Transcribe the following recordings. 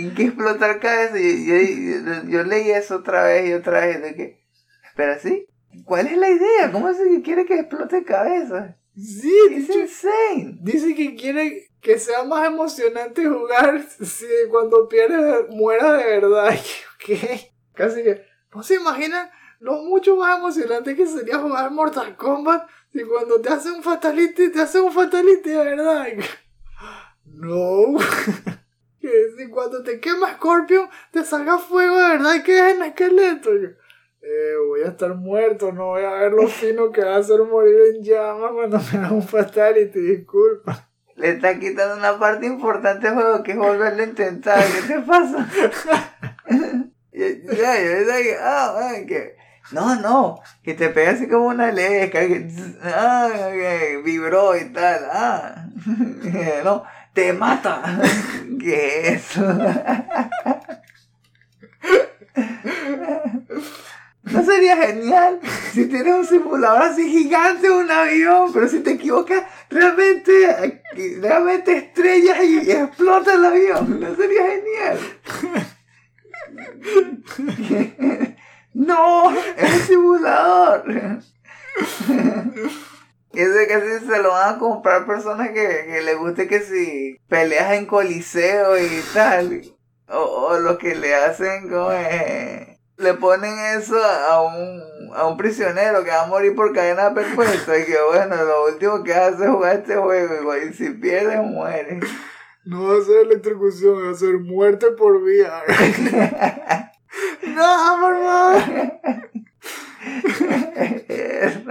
¿Y qué explotar cabeza? Yo, yo, yo, leí eso otra vez y otra vez. De que, espera, ¿sí? ¿Cuál es la idea? ¿Cómo es que quiere que explote cabeza? Sí, es insane. Dice que quiere que sea más emocionante jugar si cuando pierdes muera de verdad. ¿Qué? Casi que. ¿No se imaginan lo mucho más emocionante que sería jugar Mortal Kombat si cuando te hace un fatality, te hace un fatality de verdad? No. que si cuando te quema Scorpion, te salga fuego de verdad y quedes en esqueleto. Eh, voy a estar muerto, no voy a ver lo fino que va a hacer morir en llamas cuando me da un fatality, disculpa. Le está quitando una parte importante del juego que es volverlo a intentar. ¿Qué te pasa? Ah, no, no, que te pega así como una lesca, que, ah, que vibró y tal, ah, no, te mata. ¿Qué es? ¿No sería genial si tienes un simulador así gigante un avión, pero si te equivocas, realmente, realmente estrellas y, explota el avión? ¿No sería genial? ¡No! ¡Es un simulador! Ese casi se lo van a comprar personas que, que les guste que si peleas en coliseo y tal. O, o lo que le hacen con... Eh, le ponen eso a un, a un prisionero que va a morir por cadena perpetua y que bueno, lo último que hace es jugar este juego y si pierde muere. No va a ser electrocución, va a ser muerte por vía. no, por favor.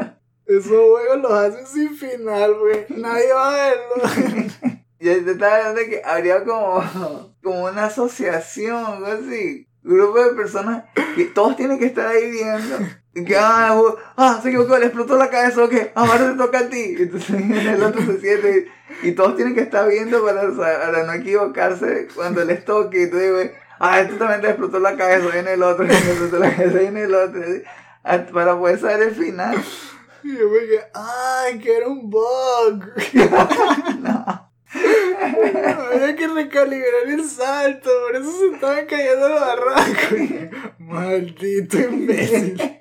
Esos juegos los hacen sin final, güey. Nadie va a verlo. Y te estaba hablando que habría como, como una asociación, algo así grupo de personas que todos tienen que estar ahí viendo. Y que, ah, ah, se equivocó, le explotó la cabeza, ok, ahora te toca a ti. Entonces el otro se siente y, todos tienen que estar viendo para, para no equivocarse cuando les toque. Y tú dices, ah, esto también te explotó la cabeza, viene el otro, viene el otro, viene el otro. Para poder saber el final. Y yo me dije, ay, que era un bug. no. Había que recalibrar el salto, por eso se estaban cayendo los barrancos. Maldito imbécil.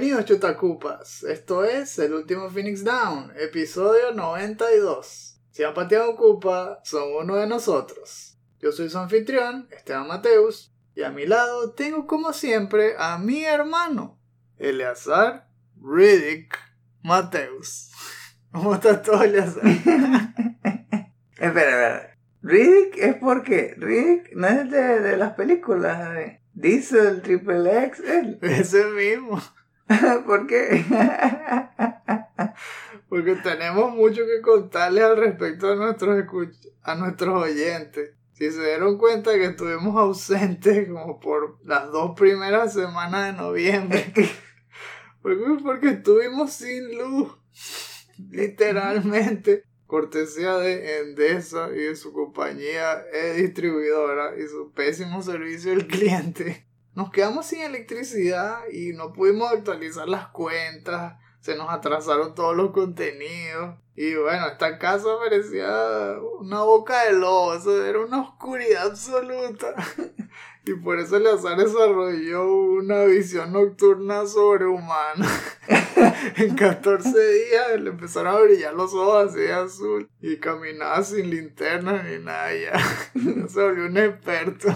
Bienvenidos chutacupas, esto es el último Phoenix Down, episodio 92. Si han pateado un cupa, son uno de nosotros. Yo soy su anfitrión, Esteban Mateus, y a mi lado tengo como siempre a mi hermano, Eleazar Riddick Mateus. ¿Cómo estás todo, Eleazar? Espera, espera. Rick es porque Rick no es de, de las películas de Diesel, Triple X, él. Ese mismo. ¿Por qué? porque tenemos mucho que contarles al respecto a nuestros, a nuestros oyentes. Si se dieron cuenta que estuvimos ausentes como por las dos primeras semanas de noviembre. porque estuvimos sin luz. Literalmente cortesía de Endesa y de su compañía e distribuidora y su pésimo servicio al cliente. Nos quedamos sin electricidad y no pudimos actualizar las cuentas, se nos atrasaron todos los contenidos. Y bueno, esta casa parecía una boca de lobo, era una oscuridad absoluta. Y por eso Eleazar desarrolló una visión nocturna sobrehumana. en 14 días le empezaron a brillar los ojos así de azul. Y caminaba sin linterna ni nada ya. se volvió un experto.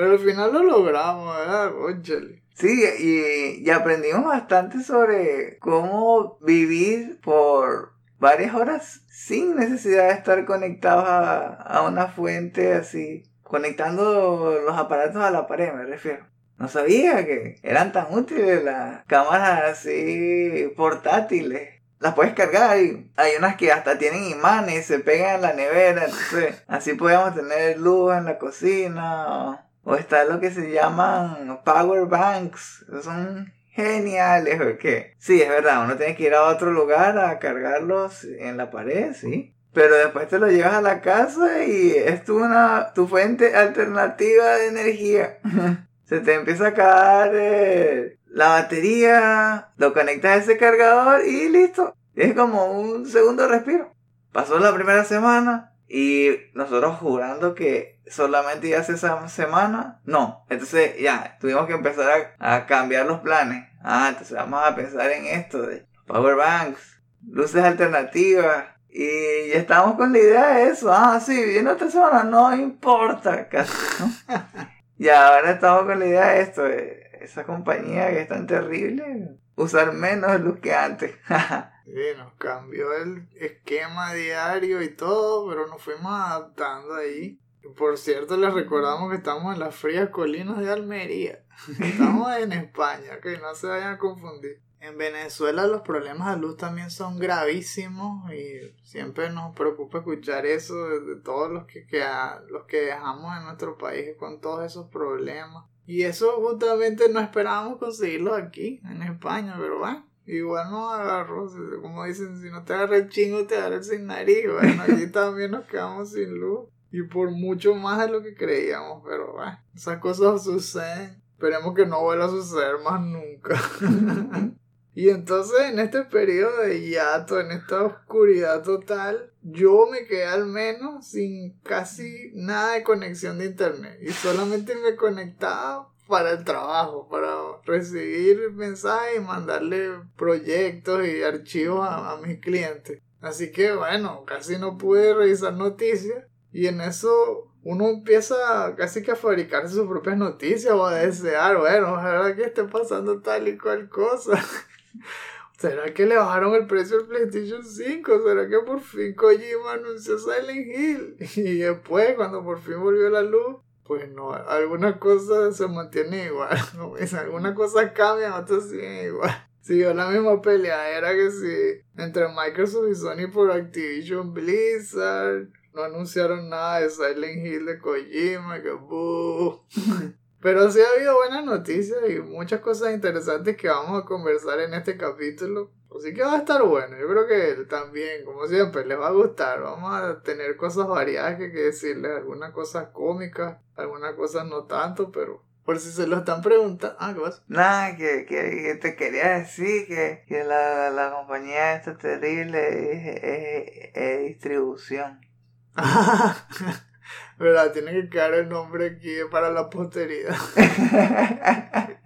Pero al final lo logramos, ¿verdad? Óchale. Sí, y, y aprendimos bastante sobre cómo vivir por varias horas sin necesidad de estar conectados a, a una fuente así conectando los aparatos a la pared, me refiero. No sabía que eran tan útiles las cámaras así portátiles. las puedes cargar y hay unas que hasta tienen imanes se pegan en la nevera. Entonces, así podemos tener luz en la cocina. O está lo que se llaman power banks. Son geniales porque sí, es verdad, uno tiene que ir a otro lugar a cargarlos en la pared, sí. Pero después te lo llevas a la casa y es tu, una, tu fuente alternativa de energía. Se te empieza a acabar eh, la batería, lo conectas a ese cargador y listo. Es como un segundo respiro. Pasó la primera semana y nosotros jurando que solamente iba a ser esa semana. No, entonces ya, tuvimos que empezar a, cambiar los planes. Ah, entonces vamos a pensar en esto de power banks, luces alternativas, y ya estábamos con la idea de eso. Ah, sí, viene otra semana, no importa, casi, ¿no? y ahora estamos con la idea de esto, de esa compañía que es tan terrible, usar menos luz que antes. Sí, nos cambió el esquema diario y todo, pero nos fuimos adaptando ahí. Por cierto, les recordamos que estamos en las frías colinas de Almería. Estamos en España, que no se vayan a confundir. En Venezuela los problemas de luz también son gravísimos y siempre nos preocupa escuchar eso de, todos los que, que a- los que dejamos en nuestro país con todos esos problemas. Y eso justamente no esperábamos conseguirlo aquí, en España, pero bueno, igual nos agarró. Como dicen, si no te agarra el chingo, te agarra el sin nariz. Bueno, allí también nos quedamos sin luz. Y por mucho más de lo que creíamos, pero bueno, esas cosas suceden. Esperemos que no vuelva a suceder más nunca. Y entonces en este periodo de hiato, en esta oscuridad total, yo me quedé al menos sin casi nada de conexión de internet. Y solamente me conectaba para el trabajo, para recibir mensajes y mandarle proyectos y archivos a, mis clientes. Así que bueno, casi no pude revisar noticias. Y en eso uno empieza casi que a fabricarse sus propias noticias o a desear, bueno, ojalá que esté pasando tal y cual cosa. ¿Será que le bajaron el precio del PlayStation 5? ¿Será que por fin Kojima anunció Silent Hill? Y después, cuando por fin volvió la luz, pues no, algunas cosas se mantienen igual. Como dicen, algunas cosas cambian, otras siguen igual. Siguió la misma peleadera que sí, entre Microsoft y Sony por Activision Blizzard. No anunciaron nada de Silent Hill de Kojima, que buh. Pero sí ha habido buenas noticias y muchas cosas interesantes que vamos a conversar en este capítulo. Así que va a estar bueno. Yo creo que también, como siempre, les va a gustar. Vamos a tener cosas variadas que, que decirles. Algunas cosas cómicas, algunas cosas no tanto, pero por si se lo están preguntando. Ah, ¿qué pasa? Nada, que, que, que te quería decir que, que la, la compañía esta terrible es, es- es distribución. ¿Verdad? Tiene que quedar el nombre aquí para la posteridad.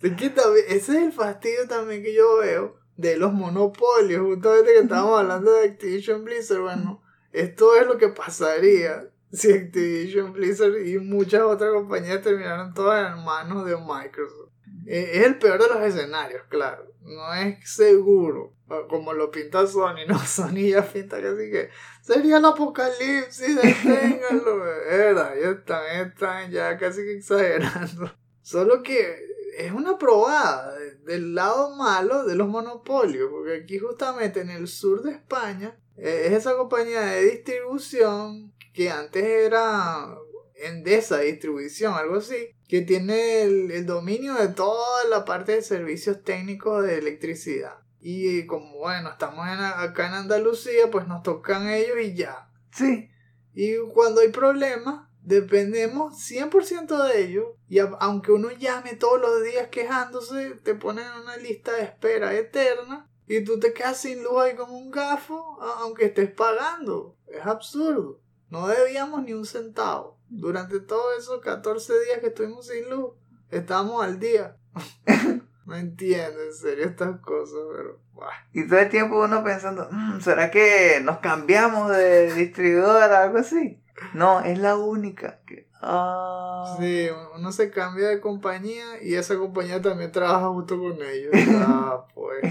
Es que también- ese es el fastidio también que yo veo de los monopolios. Justamente que estábamos hablando de Activision Blizzard. Bueno, esto es lo que pasaría si Activision Blizzard y muchas otras compañías terminaran todas en manos de Microsoft. Es el peor de los escenarios, claro. No es seguro. Como lo pinta Sony, no, Sony ya pinta casi que sería el apocalipsis, deténganlo, verdad, ya están, están ya casi que exagerando. Solo que es una probada de- del lado malo de los monopolios, porque aquí justamente en el sur de España eh, es esa compañía de distribución que antes era Endesa Distribución, algo así, que tiene el, el dominio de toda la parte de servicios técnicos de electricidad. Y como bueno, estamos en- acá en Andalucía, pues nos tocan ellos y ya. Sí, Y cuando hay problemas, dependemos 100% de ellos. Y a- aunque uno llame todos los días quejándose, te ponen en una lista de espera eterna. Y tú te quedas sin luz ahí como un gafo, aunque estés pagando. Es absurdo. No debíamos ni un centavo. Durante todos esos 14 días que estuvimos sin luz, estábamos al día. no entiendo en serio estas cosas, pero... y todo el tiempo uno pensando, "Mm, ¿será que nos cambiamos de distribuidora algo así? No, es la única. que- ah. Sí, uno se cambia de compañía y esa compañía también trabaja justo con ellos. Ah, pues.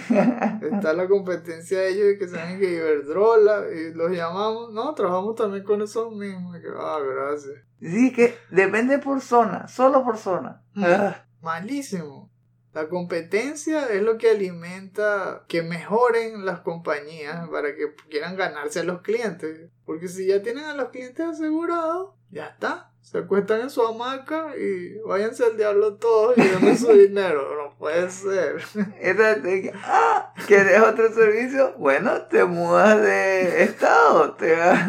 Está la competencia de ellos que saben que Iberdrola y los llamamos. No, trabajamos también con esos mismos. Ah, gracias. Sí, que depende por zona, solo por zona. Mm. Ah, Malísimo. La competencia es lo que alimenta que mejoren las compañías para que quieran ganarse a los clientes. Porque si ya tienen a los clientes asegurados, ya está. Se acuestan en su hamaca y váyanse al diablo todos y denme su dinero. No puede ser. Que, ah, ¿quieres otro servicio? Bueno, te mudas de estado. Te vas.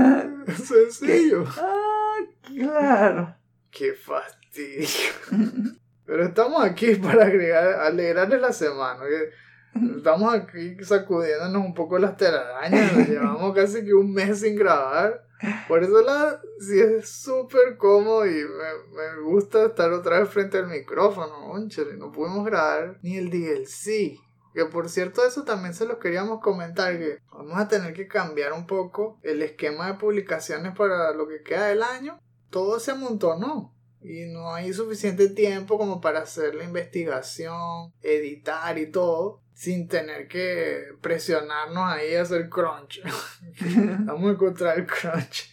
Sencillo. Ah, claro. Qué fastidio. Pero estamos aquí para agregar, alegrarles la semana. Estamos aquí sacudiéndonos un poco las telarañas. Llevamos casi que un mes sin grabar. Por eso la sí es súper cómodo y me, me gusta estar otra vez frente al micrófono. Conchale, no pudimos grabar ni el DLC. Que por cierto, eso también se los queríamos comentar. Que vamos a tener que cambiar un poco el esquema de publicaciones para lo que queda del año. Todo se amontonó y no hay suficiente tiempo como para hacer la investigación, editar y todo sin tener que presionarnos ahí a hacer crunch. vamos a encontrar el crunch.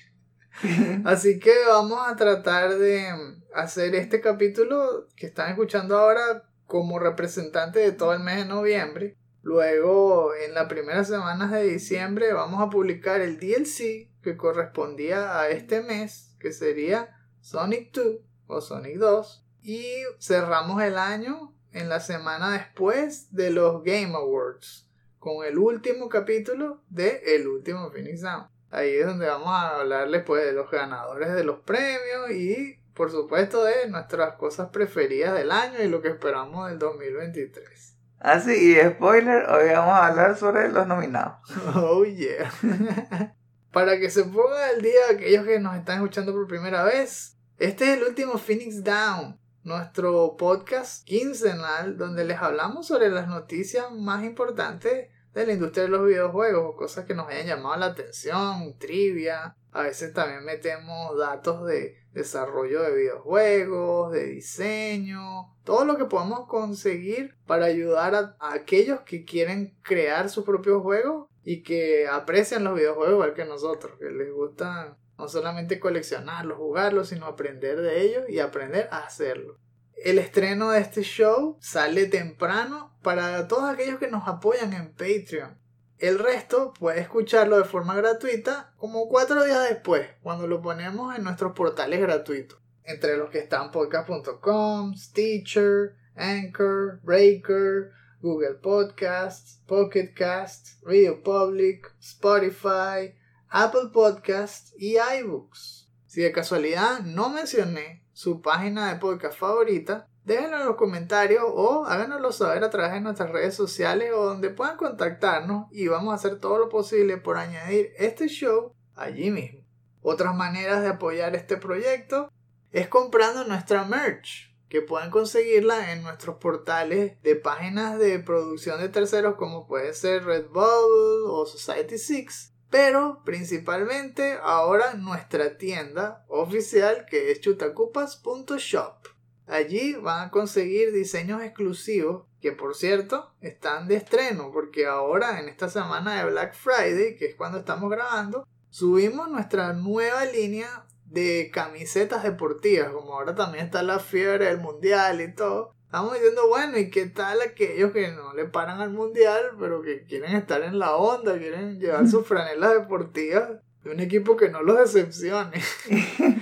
Así que vamos a tratar de hacer este capítulo que están escuchando ahora como representante de todo el mes de noviembre. Luego, en las primeras semanas de diciembre, vamos a publicar el DLC que correspondía a este mes, que sería Sonic 2 o Sonic 2. Y cerramos el año en la semana después de los Game Awards con el último capítulo de El último Phoenix Down. Ahí es donde vamos a hablarles pues de los ganadores de los premios y por supuesto de nuestras cosas preferidas del año y lo que esperamos del 2023. Ah, sí, y spoiler, hoy vamos a hablar sobre los nominados. Oh yeah. Para que se pongan al día aquellos que nos están escuchando por primera vez, este es el último Phoenix Down, nuestro podcast quincenal donde les hablamos sobre las noticias más importantes de la industria de los videojuegos, cosas que nos hayan llamado la atención, trivia. A veces también metemos datos de desarrollo de videojuegos, de diseño, todo lo que podamos conseguir para ayudar a, a aquellos que quieren crear sus propios juegos y que aprecian los videojuegos igual que nosotros, que les gustan no solamente coleccionarlos, jugarlos, sino aprender de ellos y aprender a hacerlo. El estreno de este show sale temprano para todos aquellos que nos apoyan en Patreon. El resto puede escucharlo de forma gratuita como cuatro días después, cuando lo ponemos en nuestros portales gratuitos. Entre los que están podcast.com, Stitcher, Anchor, Breaker, Google Podcasts, Pocket Casts, Radio Public, Spotify, Apple Podcasts y iBooks. Si de casualidad no mencioné su página de podcast favorita, déjenlo en los comentarios o háganoslo saber a través de nuestras redes sociales o donde puedan contactarnos y vamos a hacer todo lo posible por añadir este show allí mismo. Otras maneras de apoyar este proyecto es comprando nuestra merch, que pueden conseguirla en nuestros portales de páginas de producción de terceros como puede ser Redbubble o Society6 pero principalmente ahora nuestra tienda oficial que es chutacupas.shop. Allí van a conseguir diseños exclusivos que por cierto están de estreno porque ahora en esta semana de Black Friday, que es cuando estamos grabando, subimos nuestra nueva línea de camisetas deportivas, como ahora también está la fiebre del mundial y todo. Estamos diciendo, bueno, ¿y qué tal aquellos que no le paran al mundial, pero que quieren estar en la onda, quieren llevar sus franelas deportivas de un equipo que no los decepcione?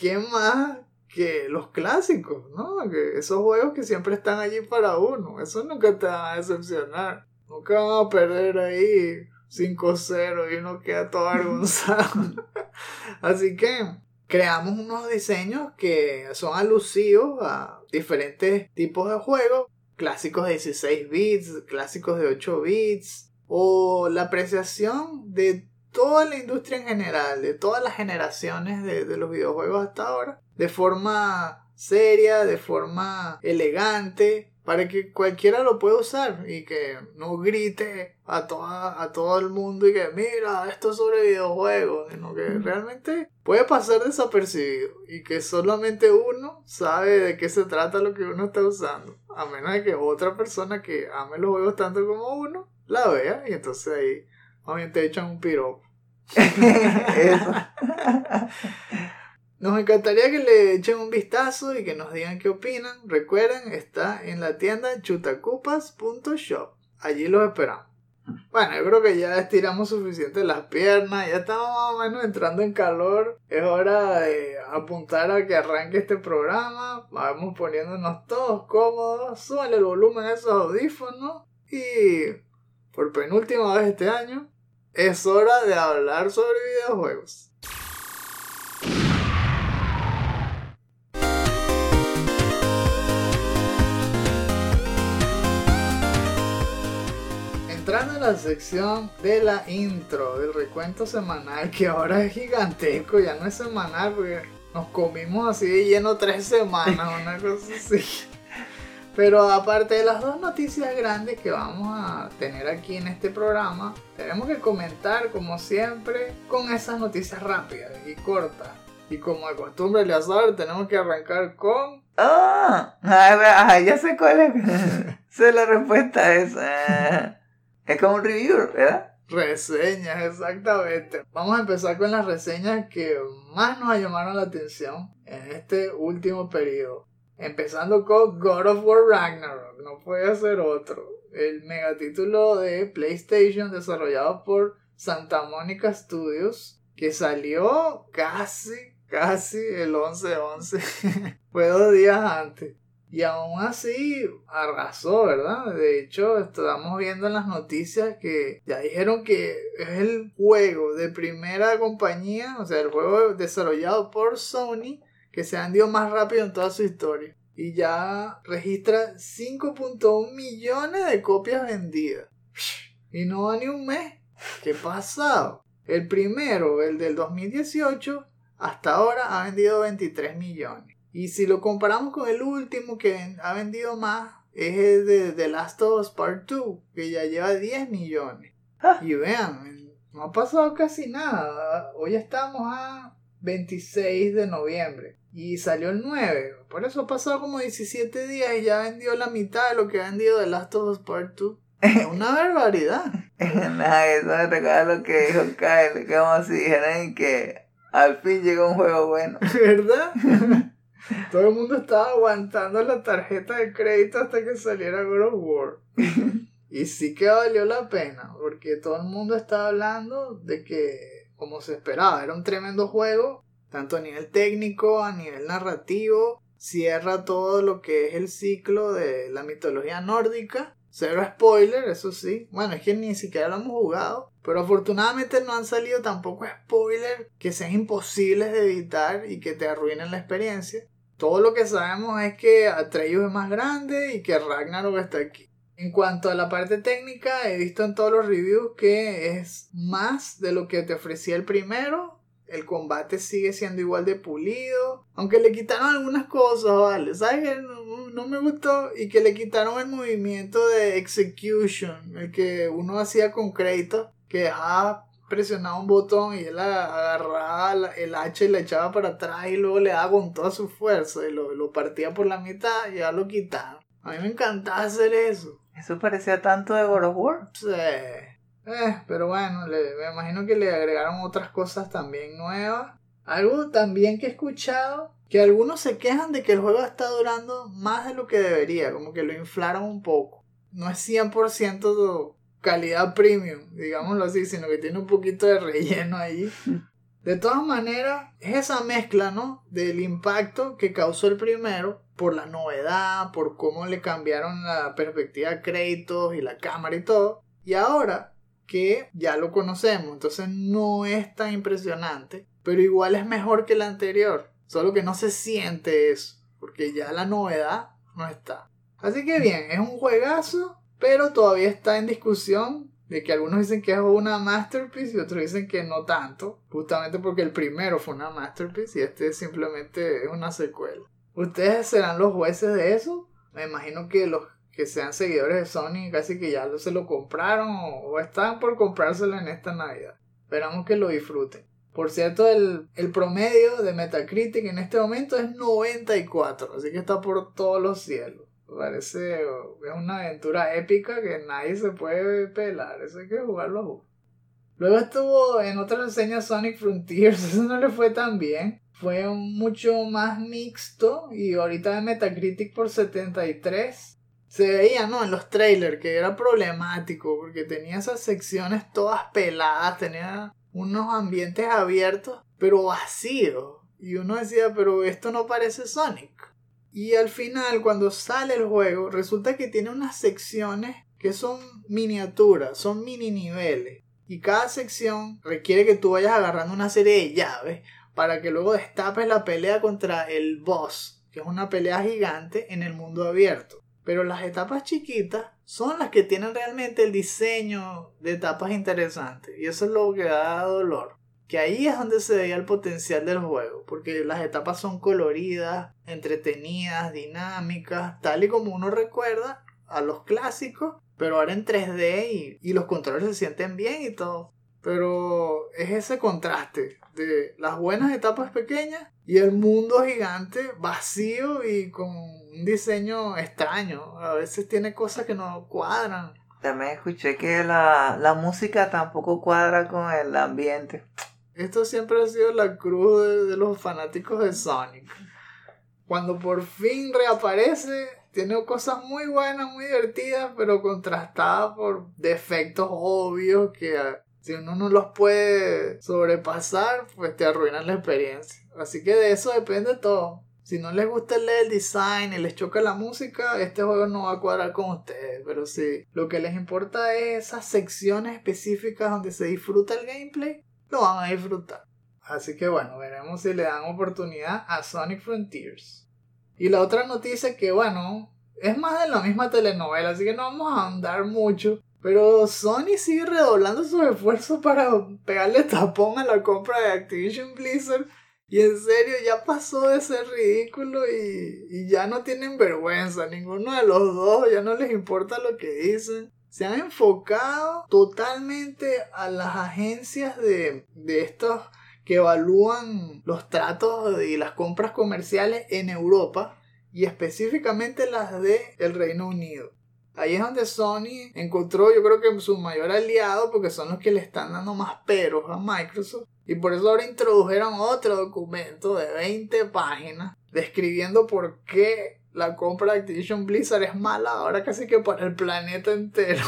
¿Quién más que los clásicos, no? Que esos juegos que siempre están allí para uno, eso nunca te van a decepcionar. Nunca van a perder ahí 5-0 y uno queda todo avergonzado. Así que creamos unos diseños que son alusivos a diferentes tipos de juegos, clásicos de 16 bits, clásicos de 8 bits, o la apreciación de toda la industria en general, de todas las generaciones de, de los videojuegos hasta ahora, de forma seria, de forma elegante, para que cualquiera lo pueda usar y que no grite a, toda, a todo el mundo y que mira, esto es sobre videojuegos, sino que realmente puede pasar desapercibido y que solamente uno sabe de qué se trata lo que uno está usando, a menos de que otra persona que ame los juegos tanto como uno la vea y entonces ahí obviamente te echan un piropo. Nos encantaría que le echen un vistazo y que nos digan qué opinan. Recuerden, está en la tienda chutacupas.shop. Allí los esperamos. Bueno, yo creo que ya estiramos suficiente las piernas, ya estamos más o menos entrando en calor. Es hora de apuntar a que arranque este programa. Vamos poniéndonos todos cómodos. Súbale el volumen a esos audífonos. Y por penúltima vez este año, es hora de hablar sobre videojuegos. La sección de la intro, del recuento semanal, que ahora es gigantesco, ya no es semanal, porque nos comimos así de lleno tres semanas, una cosa así. Pero aparte de las dos noticias grandes que vamos a tener aquí en este programa, tenemos que comentar como siempre con esas noticias rápidas y cortas. Y como de costumbre, Leazar, tenemos que arrancar con... Ah, ah, ya sé cuál es. sé la respuesta a esa. Es como un review, ¿verdad? Reseñas, exactamente. Vamos a empezar con las reseñas que más nos llamaron la atención en este último periodo. Empezando con God of War Ragnarok, no puede ser otro. El megatítulo de PlayStation desarrollado por Santa Monica Studios, que salió casi, casi el 11-11. Fue dos días antes. Y aún así arrasó, ¿verdad? De hecho, estamos viendo en las noticias que ya dijeron que es el juego de primera compañía, o sea, el juego desarrollado por Sony que se han ido más rápido en toda su historia. Y ya registra 5.1 millones de copias vendidas. Y no va ni un mes. ¿Qué pasado? El primero, el del 2018, hasta ahora ha vendido 23 millones. Y si lo comparamos con el último que ha vendido más, es el de The Last of Us Part 2, que ya lleva 10 millones. Ah. Y vean, no ha pasado casi nada. Hoy estamos a 26 de noviembre y salió el 9. Por eso ha pasado como 17 días y ya vendió la mitad de lo que ha vendido The Last of Us Part 2. Es una barbaridad. Nada, eso me recuerda lo que dijo Kyle, como si dijeran que al fin llegó un juego bueno. ¿Verdad? Todo el mundo estaba aguantando la tarjeta de crédito hasta que saliera God of War. Y sí que valió la pena, porque todo el mundo estaba hablando de que, como se esperaba, era un tremendo juego, tanto a nivel técnico, a nivel narrativo, cierra todo lo que es el ciclo de la mitología nórdica. Cero spoiler, eso sí. Bueno, es que ni siquiera lo hemos jugado. Pero afortunadamente no han salido tampoco spoilers que sean imposibles de evitar y que te arruinen la experiencia. Todo lo que sabemos es que Atreus es más grande y que Ragnarok está aquí. En cuanto a la parte técnica, he visto en todos los reviews que es más de lo que te ofrecía el primero. El combate sigue siendo igual de pulido. Aunque le quitaron algunas cosas, ¿vale? ¿Sabes que no, no me gustó? Y que le quitaron el movimiento de execution. El que uno hacía con crédito. Que dejaba presionaba un botón y él agarraba el hacha y la echaba para atrás y luego le daba con toda su fuerza y lo, lo partía por la mitad y ya lo quitaron. A mí me encantaba hacer eso. Eso parecía tanto de God of War. Sí. Eh, pero bueno, le- me imagino que le agregaron otras cosas también nuevas. Algo también que he escuchado, que algunos se quejan de que el juego está durando más de lo que debería, como que lo inflaron un poco. No es 100% calidad premium, digámoslo así, sino que tiene un poquito de relleno ahí. De todas maneras, es esa mezcla, ¿no? Del impacto que causó el primero por la novedad, por cómo le cambiaron la perspectiva de créditos y la cámara y todo. Y ahora que ya lo conocemos, entonces no es tan impresionante, pero igual es mejor que el anterior. Solo que no se siente eso, porque ya la novedad no está. Así que bien, es un juegazo, pero todavía está en discusión de que algunos dicen que es una masterpiece y otros dicen que no tanto, justamente porque el primero fue una masterpiece y este simplemente es una secuela. ¿Ustedes serán los jueces de eso? Me imagino que los que sean seguidores de Sony casi que ya se lo compraron o, o están por comprárselo en esta Navidad. Esperamos que lo disfruten. Por cierto, el, el promedio de Metacritic en este momento es 94, así que está por todos los cielos. Parece es una aventura épica que nadie se puede pelar, eso hay que jugarlo a jugar. Luego estuvo en otra reseña Sonic Frontiers, eso no le fue tan bien. fue mucho más mixto y ahorita en Metacritic por 73 se veía, ¿no? En los trailers que era problemático porque tenía esas secciones todas peladas, tenía unos ambientes abiertos, pero vacíos. Y uno decía, pero esto no parece Sonic. Y al final, cuando sale el juego, resulta que tiene unas secciones que son miniaturas, son mini niveles. Y cada sección requiere que tú vayas agarrando una serie de llaves para que luego destapes la pelea contra el boss, que es una pelea gigante en el mundo abierto. Pero las etapas chiquitas son las que tienen realmente el diseño de etapas interesantes. Y eso es lo que da dolor. Que ahí es donde se veía el potencial del juego. Porque las etapas son coloridas, entretenidas, dinámicas, tal y como uno recuerda a los clásicos. Pero ahora en 3D y, y los controles se sienten bien y todo. Pero es ese contraste de las buenas etapas pequeñas y el mundo gigante vacío y con un diseño extraño. A veces tiene cosas que no cuadran. También escuché que la, la música tampoco cuadra con el ambiente. Esto siempre ha sido la cruz de, los fanáticos de Sonic. Cuando por fin reaparece, tiene cosas muy buenas, muy divertidas, pero contrastadas por defectos obvios que si uno no los puede sobrepasar, pues te arruinan la experiencia. Así que de eso depende todo. Si no les gusta el design y les choca la música, este juego no va a cuadrar con ustedes. Pero si lo que les importa es esas secciones específicas donde se disfruta el gameplay, lo van a disfrutar. Así que bueno, veremos si le dan oportunidad a Sonic Frontiers. Y la otra noticia que bueno, es más de la misma telenovela, así que no vamos a andar mucho. Pero Sony sigue redoblando sus esfuerzos para pegarle tapón a la compra de Activision Blizzard. Y en serio, ya pasó de ser ridículo y, ya no tienen vergüenza. Ninguno de los dos, ya no les importa lo que dicen. Se han enfocado totalmente a las agencias de, de estos que evalúan los tratos y las compras comerciales en Europa y específicamente las de el Reino Unido. Ahí es donde Sony encontró, yo creo que su mayor aliado, porque son los que le están dando más peros a Microsoft. Y por eso ahora introdujeron otro documento de 20 páginas describiendo por qué la compra de Activision Blizzard es mala ahora casi que para el planeta entero.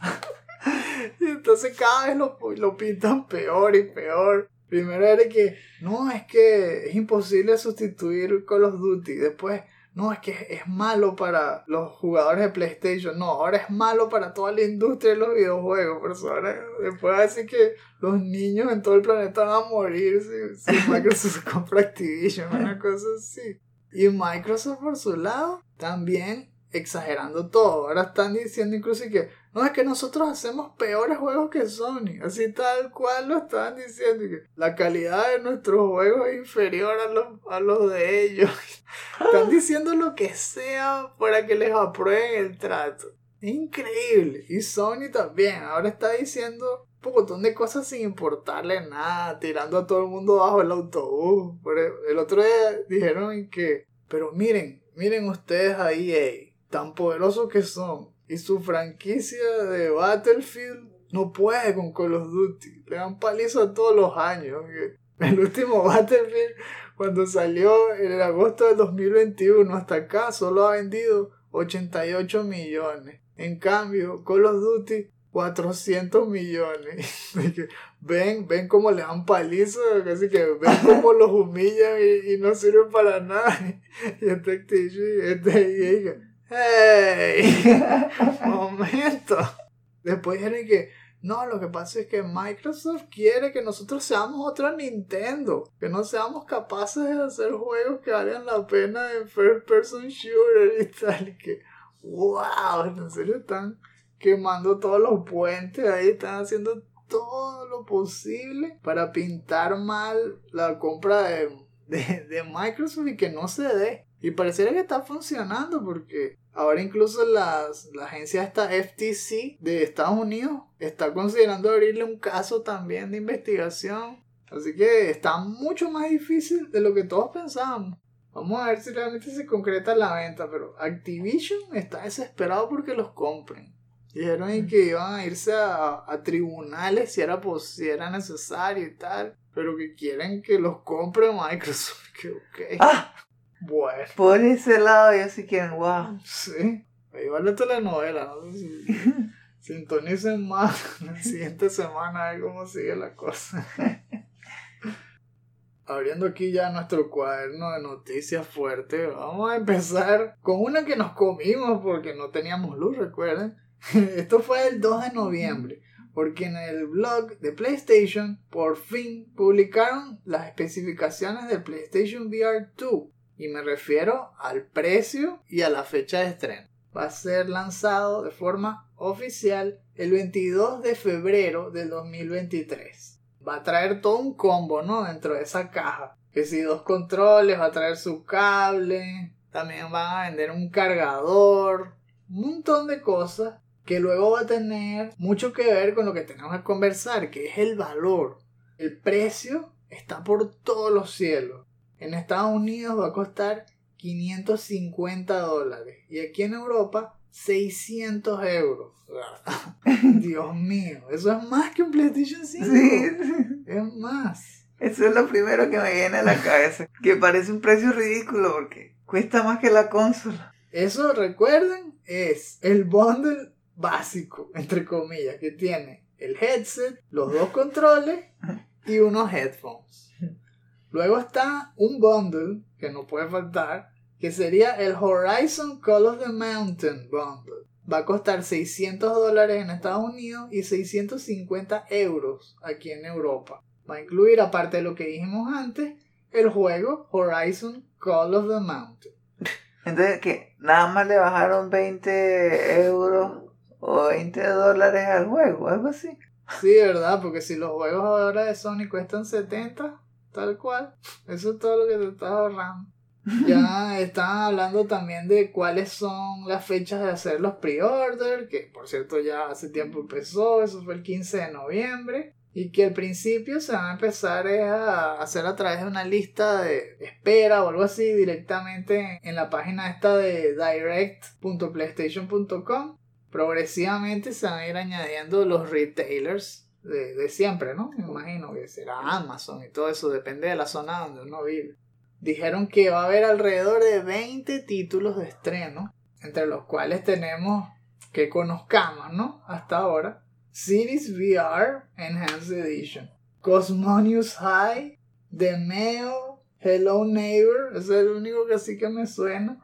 y entonces cada vez lo, lo pintan peor y peor. Primero era que no, es que es imposible sustituir Call of Duty. Después, no, es que es malo para los jugadores de PlayStation, no, ahora es malo para toda la industria de los videojuegos, por eso ahora después va a decir que los niños en todo el planeta van a morir si, si Microsoft compra Activision, una cosa así. Y Microsoft por su lado, también exagerando todo, ahora están diciendo incluso que no, es que nosotros hacemos peores juegos que Sony. Así tal cual lo estaban diciendo. La calidad de nuestros juegos es inferior a los, a los de ellos. Están diciendo lo que sea para que les aprueben el trato. Increíble. Y Sony también. Ahora está diciendo un montón de cosas sin importarle nada. Tirando a todo el mundo bajo el autobús. El otro día dijeron que... Pero miren, miren ustedes ahí, EA, tan poderosos que son y su franquicia de Battlefield no puede con Call of Duty. Le dan paliza todos los años. El último Battlefield, cuando salió en el agosto del 2021 hasta acá, solo ha vendido 88 millones. En cambio, Call of Duty, 400 millones. ven, ven cómo le dan paliza, casi que ven cómo los humillan y, y no sirven para nada. Y este Activision, este ¡Hey! Momento. Después dijeron que no, lo que pasa es que Microsoft quiere que nosotros seamos otra Nintendo, que no seamos capaces de hacer juegos que valgan la pena en first person shooter y tal. Y que, wow, en serio están quemando todos los puentes ahí, están haciendo todo lo posible para pintar mal la compra de, de, Microsoft y que no se dé. Y pareciera que está funcionando porque ahora incluso la agencia esta FTC de Estados Unidos está considerando abrirle un caso también de investigación. Así que está mucho más difícil de lo que todos pensábamos. Vamos a ver si realmente se concreta la venta, pero Activision está desesperado porque los compren. Dijeron que iban a irse a, a tribunales si era, si era necesario y tal. pero que quieren que los compre Microsoft. Que, ok. Ah, Bueno, por ese lado ellos sí quieren, wow. sí. Igual la telenovela, no sé si sintonicen más la siguiente semana a ver cómo sigue la cosa. Abriendo aquí ya nuestro cuaderno de noticias fuerte, vamos a empezar con una que nos comimos porque no teníamos luz, recuerden. Esto fue el 2 de noviembre, porque en el blog de PlayStation por fin publicaron las especificaciones del PlayStation VR 2 y me refiero al precio y a la fecha de estreno. Va a ser lanzado de forma oficial el 22 de febrero del 2023. Va a traer todo un combo, ¿no? Dentro de esa caja. Que si dos controles, va a traer su cable. También van a vender un cargador. Un montón de cosas que luego va a tener mucho que ver con lo que tenemos que conversar, que es el valor. El precio está por todos los cielos. En Estados Unidos va a costar 550 dólares y aquí en Europa 600 euros. Dios mío, eso es más que un PlayStation 5. Sí, Es más. eso es lo primero que me viene a la cabeza. Que parece un precio ridículo porque cuesta más que la consola. Eso, recuerden, es el bundle básico, entre comillas, que tiene el headset, los dos controles y unos headphones. Luego está un bundle, que no puede faltar, que sería el Horizon Call of the Mountain Bundle. Va a costar 600 dólares en Estados Unidos y 650 euros aquí en Europa. Va a incluir, aparte de lo que dijimos antes, el juego Horizon Call of the Mountain. Entonces, que nada más le bajaron 20 euros o 20 dólares al juego, algo así. Sí, ¿verdad? Porque si los juegos ahora de Sony cuestan 70, tal cual, eso es todo lo que te estás ahorrando. Ya están hablando también de cuáles son las fechas de hacer los pre-order, que por cierto ya hace tiempo empezó, eso fue el 15 de noviembre, y que al principio se van a empezar a hacer a través de una lista de espera o algo así directamente en la página esta de direct.playstation.com. Progresivamente se van a ir añadiendo los retailers de, siempre, ¿no? Me imagino que será Amazon y todo eso, depende de la zona donde uno vive dijeron que va a haber alrededor de 20 títulos de estreno, entre los cuales tenemos que conozcamos, ¿no? Hasta ahora. Cities VR Enhanced Edition, Cosmonius High, The Mail, Hello Neighbor, es el único que sí que me suena.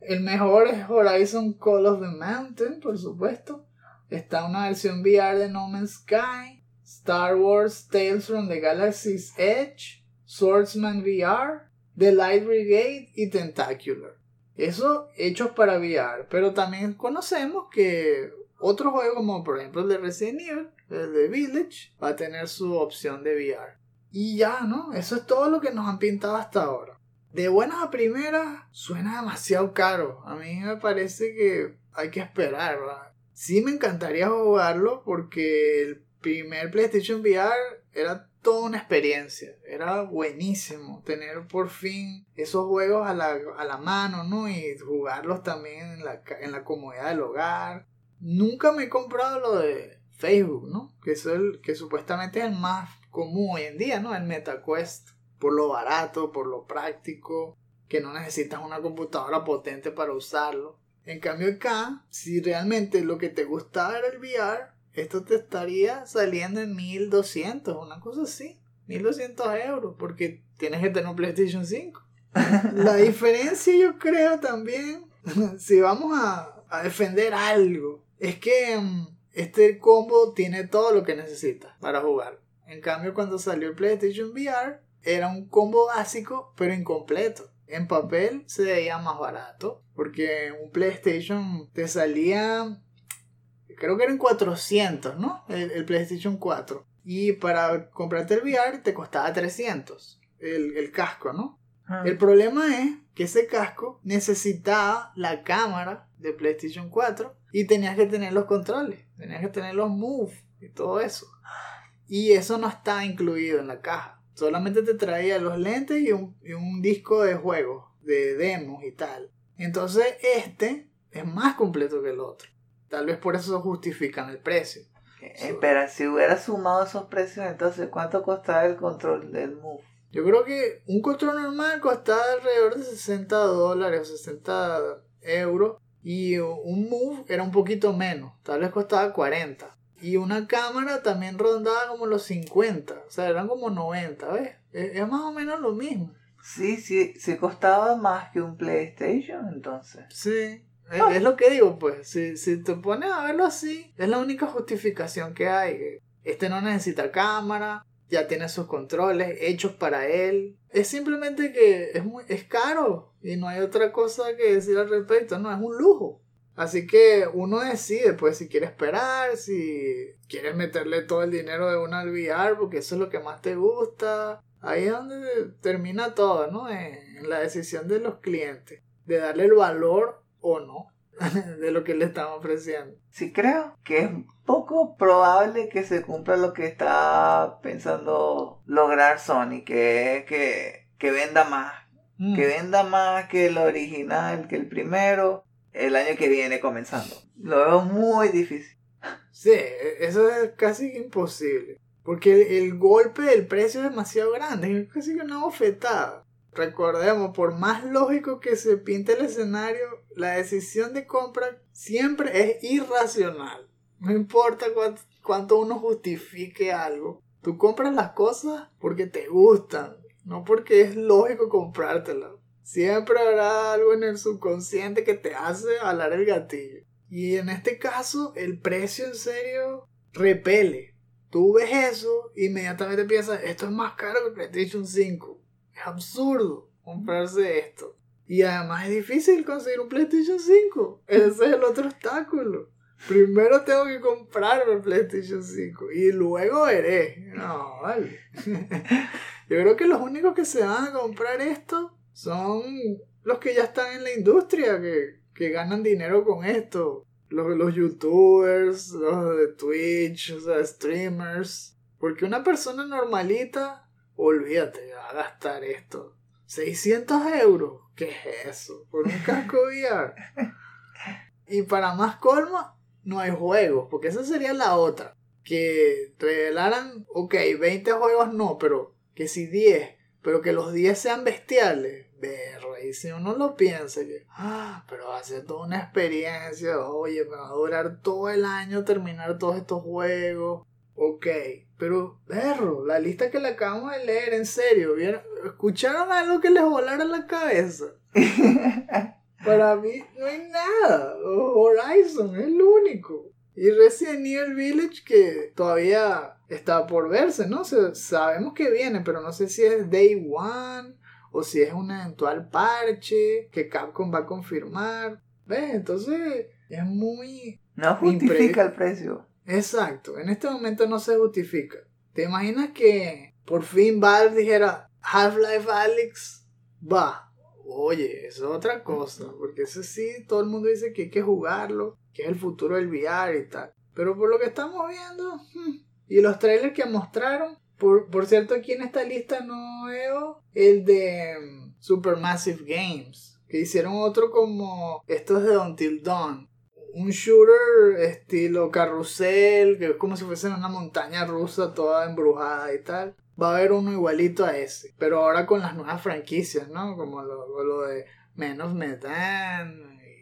El mejor es Horizon Call of the Mountain, por supuesto. Está una versión VR de No Man's Sky, Star Wars Tales from the Galaxy's Edge, Swordsman VR, The Light Brigade y Tentacular. Eso hechos para VR, pero también conocemos que otros juegos como por ejemplo el de Resident Evil, el de Village, va a tener su opción de VR. Y ya, ¿no? Eso es todo lo que nos han pintado hasta ahora. De buenas a primeras suena demasiado caro. A mí me parece que hay que esperar, ¿verdad? Sí me encantaría jugarlo porque el primer PlayStation VR era toda una experiencia. Era buenísimo tener por fin esos juegos a la, a la mano, ¿no? Y jugarlos también en la, en la comodidad del hogar. Nunca me he comprado lo de Facebook, ¿no? Que es el que supuestamente es el más común hoy en día, ¿no? El MetaQuest. Por lo barato, por lo práctico, que no necesitas una computadora potente para usarlo. En cambio acá, si realmente lo que te gustaba era el VR, esto te estaría saliendo en 1200, una cosa así. 1200 euros, porque tienes que tener un PlayStation 5. La diferencia yo creo también, si vamos a, a defender algo, es que mm, este combo tiene todo lo que necesitas para jugar. En cambio, cuando salió el PlayStation VR, era un combo básico, pero incompleto. En papel se veía más barato, porque un PlayStation te salía creo que eran 400, ¿no? El, el PlayStation 4. Y para comprarte el VR te costaba 300, el, el casco, ¿no? Ah. El problema es que ese casco necesitaba la cámara de PlayStation 4 y tenías que tener los controles, tenías que tener los Move y todo eso. Y eso no estaba incluido en la caja. Solamente te traía los lentes y un, y un disco de juegos, de demos y tal. Entonces este es más completo que el otro. Tal vez por eso justifican el precio. Eh, Espera, si hubiera sumado esos precios, entonces ¿cuánto costaba el control del Move? Yo creo que un control normal costaba alrededor de 60 dólares o 60 euros. Y un Move era un poquito menos, tal vez costaba 40. Y una cámara también rondaba como los 50, o sea, eran como 90, ¿ves? Es, es más o menos lo mismo. Sí, sí, sí costaba más que un PlayStation, entonces. Sí, es, es lo que digo, pues. Si, si te pones a verlo así, es la única justificación que hay. Este no necesita cámara, ya tiene sus controles hechos para él. Es simplemente que es, muy, es caro y no hay otra cosa que decir al respecto, no, es un lujo. Así que uno decide, pues, si quiere esperar, si quieres meterle todo el dinero de una al VR, porque eso es lo que más te gusta. Ahí es donde termina todo, ¿no? En, la decisión de los clientes, de darle el valor o no de lo que le estamos ofreciendo. Sí creo que es poco probable que se cumpla lo que está pensando lograr Sony, que es que, que venda más. Mm. Que venda más que el original, que el primero, el año que viene comenzando. Lo veo muy difícil. Sí, eso es casi imposible. Porque el, golpe del precio es demasiado grande, es casi una bofetada. Recordemos, por más lógico que se pinte el escenario, la decisión de compra siempre es irracional. No importa cuánto, cuánto uno justifique algo. Tú compras las cosas porque te gustan, no porque es lógico comprártelas. Siempre habrá algo en el subconsciente que te hace alar el gatillo. Y en este caso, el precio en serio repele. Tú ves eso, inmediatamente piensas, esto es más caro que el PlayStation 5. Es absurdo comprarse esto. Y además es difícil conseguir un PlayStation 5. Ese es el otro obstáculo. Primero tengo que comprarme el PlayStation 5 y luego veré. No, vale. Yo creo que los únicos que se van a comprar esto son los que ya están en la industria, que, que ganan dinero con esto. Los, los youtubers, los de Twitch, o sea, streamers. Porque una persona normalita, olvídate, va a gastar esto. 600 euros. ¿Qué es eso? Por un casco VR. Y para más colma, no hay juegos, porque esa sería la otra. Que revelaran, ok, 20 juegos no, pero que si 10, pero que los 10 sean bestiales. Berro, y si uno lo piensa, que, ah, pero va a ser toda una experiencia, oye, me va a durar todo el año terminar todos estos juegos. Ok, pero, berro, la lista que le acabamos de leer, en serio, ¿vieron? ¿escucharon algo que les volara la cabeza? Para mí no hay nada. Horizon es el único. Y Resident Evil Village que todavía está por verse, ¿no? Se- sabemos que viene, pero no sé si es Day One o si es un eventual parche que Capcom va a confirmar. ¿Ves? Entonces es muy... No justifica el precio. Exacto, en este momento no se justifica. ¿Te imaginas que por fin Valve dijera Half-Life Alyx va? Oye, eso es otra cosa, porque ese sí, todo el mundo dice que hay que jugarlo, que es el futuro del VR y tal. Pero por lo que estamos viendo, hmm, y los trailers que mostraron, por, por cierto, aquí en esta lista no veo el de mm, Supermassive Games, que hicieron otro como estos de Until Dawn. Un shooter estilo carrusel, que es como si fuese una montaña rusa toda embrujada y tal. Va a haber uno igualito a ese, pero ahora con las nuevas franquicias, ¿no? Como lo, lo de Men of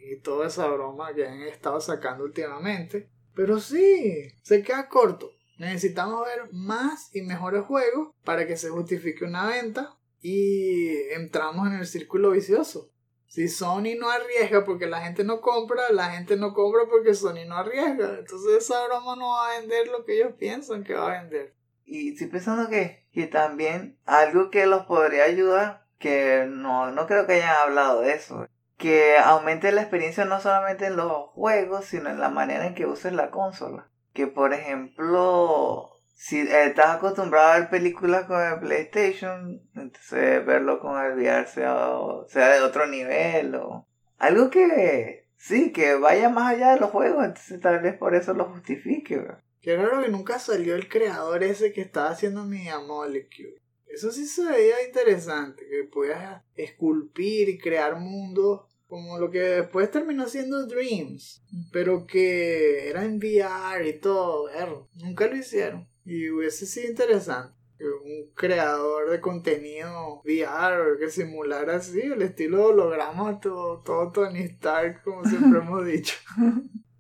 y toda esa broma que han estado sacando últimamente. Pero sí, se queda corto. Necesitamos ver más y mejores juegos para que se justifique una venta y entramos en el círculo vicioso. Si Sony no arriesga porque la gente no compra, la gente no compra porque Sony no arriesga. Entonces esa broma no va a vender lo que ellos piensan que va a vender. Y estoy pensando que, que también algo que los podría ayudar, que no, no creo que hayan hablado de eso, que aumente la experiencia no solamente en los juegos, sino en la manera en que uses la consola. Que por ejemplo, si estás acostumbrado a ver películas con el PlayStation, entonces verlo con el VR sea, sea de otro nivel o algo que sí, que vaya más allá de los juegos, entonces tal vez por eso lo justifique. ¿verdad? Qué raro que nunca salió el creador ese que estaba haciendo Media Molecule. Eso sí se veía interesante, que podías esculpir y crear mundos como lo que después terminó siendo Dreams, pero que era en VR y todo, erro. nunca lo hicieron. Y hubiese sido interesante que un creador de contenido VR que simulara así el estilo holograma todo, todo Tony Stark, como siempre hemos dicho.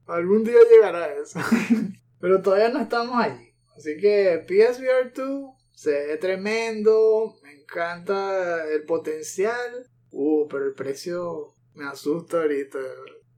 Algún día llegará eso. Pero todavía no estamos allí. Así que PSVR 2 se ve tremendo, me encanta el potencial. Uh, pero el precio me asusta ahorita.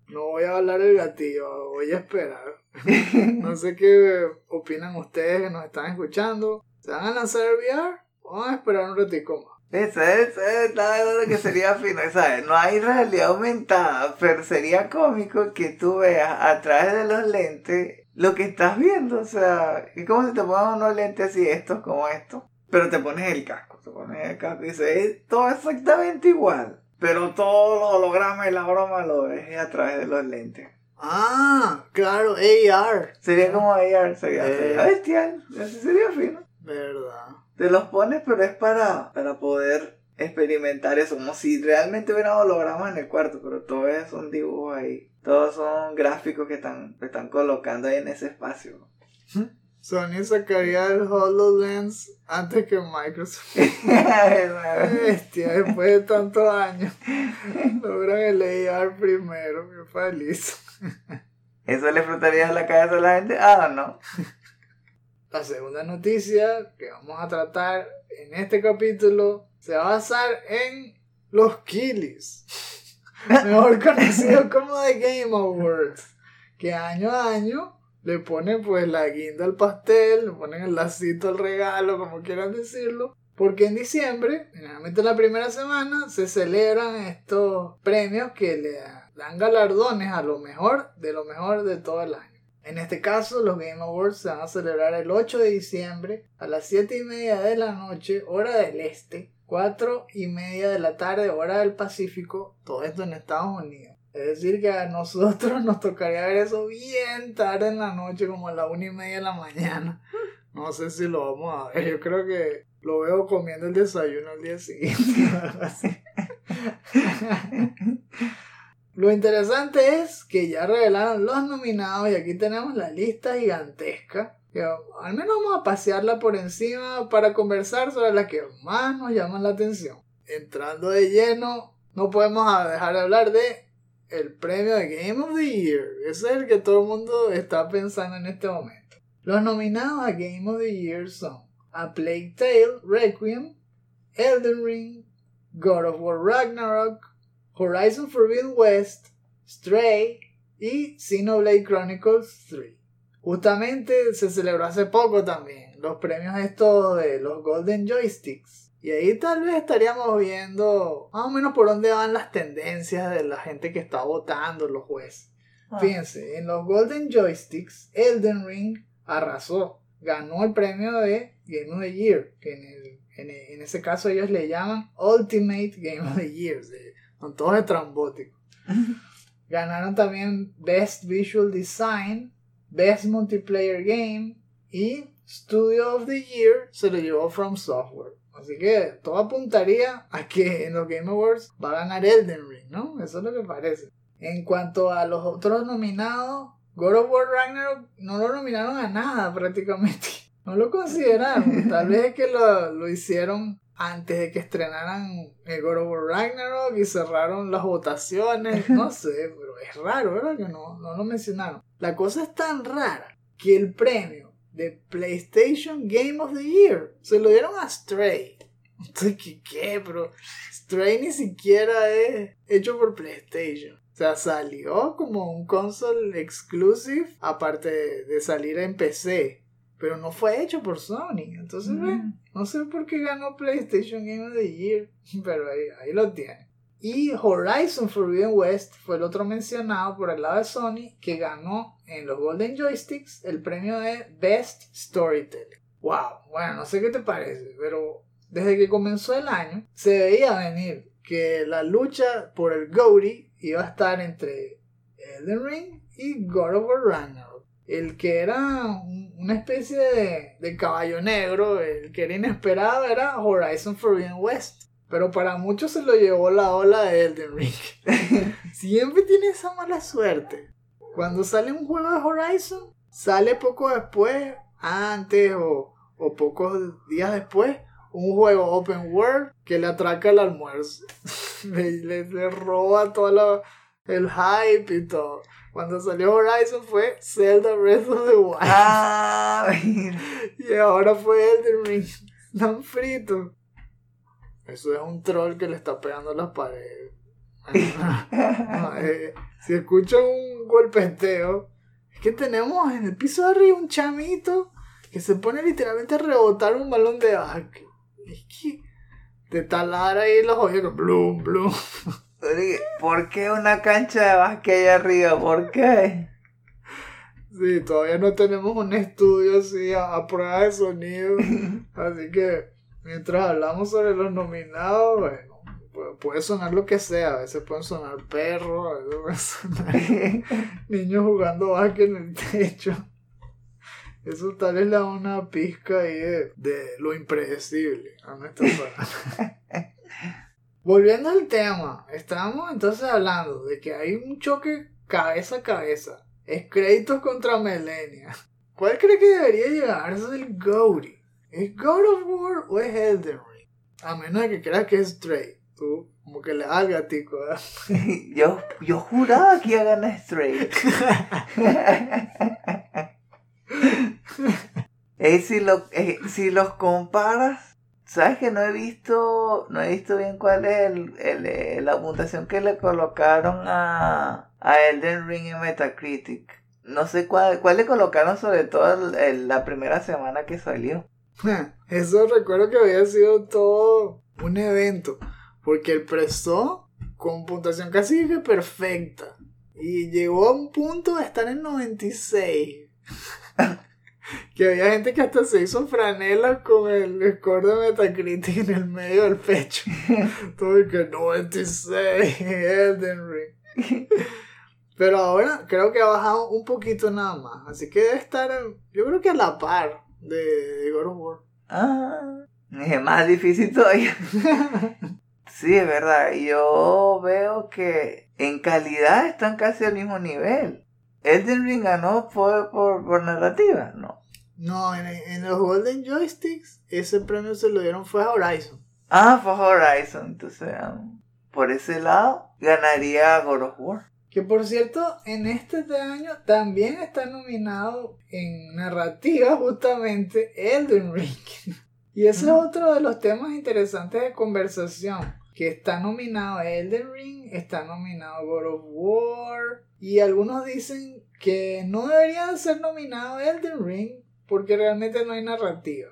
No voy a hablar del gatillo, voy a esperar. no sé qué opinan ustedes que nos están escuchando. ¿Se van a lanzar el VR? Vamos a esperar un ratico más. Eso es, es lo que sería fino, ¿sabes? No hay realidad aumentada, pero sería cómico que tú veas a través de los lentes lo que estás viendo, o sea, es como si te pongas unos lentes así, estos como estos, pero te pones el casco, te pones el casco y se ve todo exactamente igual, pero todos los hologramas y la broma lo ves a través de los lentes. Ah, claro, AR. Sería como AR, sería, Eh. sería bestial, así sería fino. Verdad. Te los pones, pero es para, para poder experimentar eso, como si realmente hubiera hologramas en el cuarto, pero todo es un dibujo ahí. Todos son gráficos que están, que están colocando ahí en ese espacio. Sony sacaría el HoloLens antes que Microsoft. Bestia, después de tantos años. Logran el AR primero, qué feliz. ¿Eso le flotaría en la cabeza a la gente? Ah, no. La segunda noticia que vamos a tratar en este capítulo se va a basar en los Killies, mejor conocido como The Game Awards, que año a año le ponen pues la guinda al pastel, le ponen el lacito al regalo, como quieran decirlo, porque en diciembre, generalmente la primera semana, se celebran estos premios que le dan galardones a lo mejor de lo mejor de todo el año. En este caso, los Game Awards se van a celebrar el 8 de diciembre a las 7 y media de la noche, hora del este, 4 y media de la tarde, hora del Pacífico, todo esto en Estados Unidos. Es decir, que a nosotros nos tocaría ver eso bien tarde en la noche, como a la 1 y media de la mañana. No sé si lo vamos a ver, yo creo que lo veo comiendo el desayuno al día siguiente. Lo interesante es que ya revelaron los nominados y aquí tenemos la lista gigantesca. Que al menos vamos a pasearla por encima para conversar sobre las que más nos llaman la atención. Entrando de lleno, no podemos dejar de hablar de el premio de Game of the Year. Ese es el que todo el mundo está pensando en este momento. Los nominados a Game of the Year son A Plague Tale, Requiem, Elden Ring, God of War Ragnarok, Horizon Forbidden West, Stray y Xenoblade Chronicles 3. Justamente se celebró hace poco también los premios estos de los Golden Joysticks. Y ahí tal vez estaríamos viendo más o menos por dónde van las tendencias de la gente que está votando, los jueces. Fíjense, en los Golden Joysticks, Elden Ring arrasó. Ganó el premio de Game of the Year, que en, el- en, el- en ese caso ellos le llaman Ultimate Game of the Year. de- Son todos estrambóticos. Ganaron también Best Visual Design, Best Multiplayer Game y Studio of the Year se lo llevó From Software. Así que todo apuntaría a que en los Game Awards va a ganar Elden Ring, ¿no? Eso es lo que parece. En cuanto a los otros nominados, God of War Ragnarok no lo nominaron a nada prácticamente. No lo consideraron. Tal vez es que lo, lo hicieron antes de que estrenaran el God of War Ragnarok y cerraron las votaciones. No sé, pero es raro, ¿verdad? Que no, no lo mencionaron. La cosa es tan rara que el premio de PlayStation Game of the Year se lo dieron a Stray. Entonces, ¿qué, qué? Pero Stray ni siquiera es hecho por PlayStation. O sea, salió como un console exclusive, aparte de, de salir en PC. Pero no fue hecho por Sony. Entonces, Mm. no sé por qué ganó PlayStation Game of the Year. Pero ahí, ahí lo tiene. Y Horizon Forbidden West fue el otro mencionado por el lado de Sony que ganó en los Golden Joysticks el premio de Best Storytelling. Wow, bueno, no sé qué te parece, pero desde que comenzó el año se veía venir que la lucha por el GOTY iba a estar entre Elden Ring y God of War Ragnarok. El que era un- una especie de, de caballo negro, el que era inesperado era Horizon Forbidden West. Pero para muchos se lo llevó la ola de Elden Ring. siempre tiene esa mala suerte. Cuando sale un juego de Horizon, sale poco después, antes o, o pocos días después, un juego open world que le atraca el almuerzo. le, le- le roba todo el hype y todo. Cuando salió Horizon fue Zelda Breath of the Wild. Ah. Y ahora fue Elden Ring. Tan frito. Eso es un troll que le está pegando las paredes. No, eh, si escuchan un golpeteo, es que tenemos en el piso de arriba un chamito que se pone literalmente a rebotar un balón de básquet. Es que te taladra ahí los oídos, blum, blum. ¿Por qué una cancha de básquet allá arriba? ¿Por qué? Sí, todavía no tenemos un estudio así a, a prueba de sonido. Así que mientras hablamos sobre los nominados, bueno, pu- puede sonar lo que sea. A veces pueden sonar perros, a veces pueden sonar niños jugando básquet en el techo. Eso tal vez le da una pizca ahí de, de lo impredecible a nuestra. Volviendo al tema, estábamos entonces hablando de que hay un choque cabeza a cabeza. Es créditos contra Melenia. ¿Cuál cree que debería llevarse el Goaty? ¿Es God of War o es Elden Ring? A menos de que creas que es Stray. Tú, como que le das al gatico, ¿verdad? Yo, yo juraba que iba a ganar Stray. Ey, si, lo, eh, si los comparas, sabes que no he visto, no he visto bien cuál es el, el, eh, la puntuación que le colocaron a, a Elden Ring en Metacritic. No sé cuál, cuál le colocaron sobre todo el- la primera semana que salió. Eso recuerdo que había sido todo un evento. Porque él prestó con puntuación casi que perfecta. Y llegó a un punto de estar en 96. que había gente que hasta se hizo franela con el score de Metacritic en el medio del pecho. Todo y que 96, Elden Ring. Pero ahora creo que ha bajado un poquito nada más. Así que debe estar, en- yo creo que a la par de, de God of War. Ah, es más difícil todavía. Sí, es verdad. Yo veo que en calidad están casi al mismo nivel. Elden Ring ganó por, por, por narrativa, ¿no? No, en, en los Golden Joysticks ese premio se lo dieron fue a Horizon. Ah, fue Horizon. Entonces, ah, por ese lado, ganaría God of War. Que por cierto, en este año también está nominado en narrativa justamente Elden Ring. Y ese es otro de los temas interesantes de conversación. Que está nominado Elden Ring, está nominado God of War. Y algunos dicen que no debería de ser nominado Elden Ring porque realmente no hay narrativa.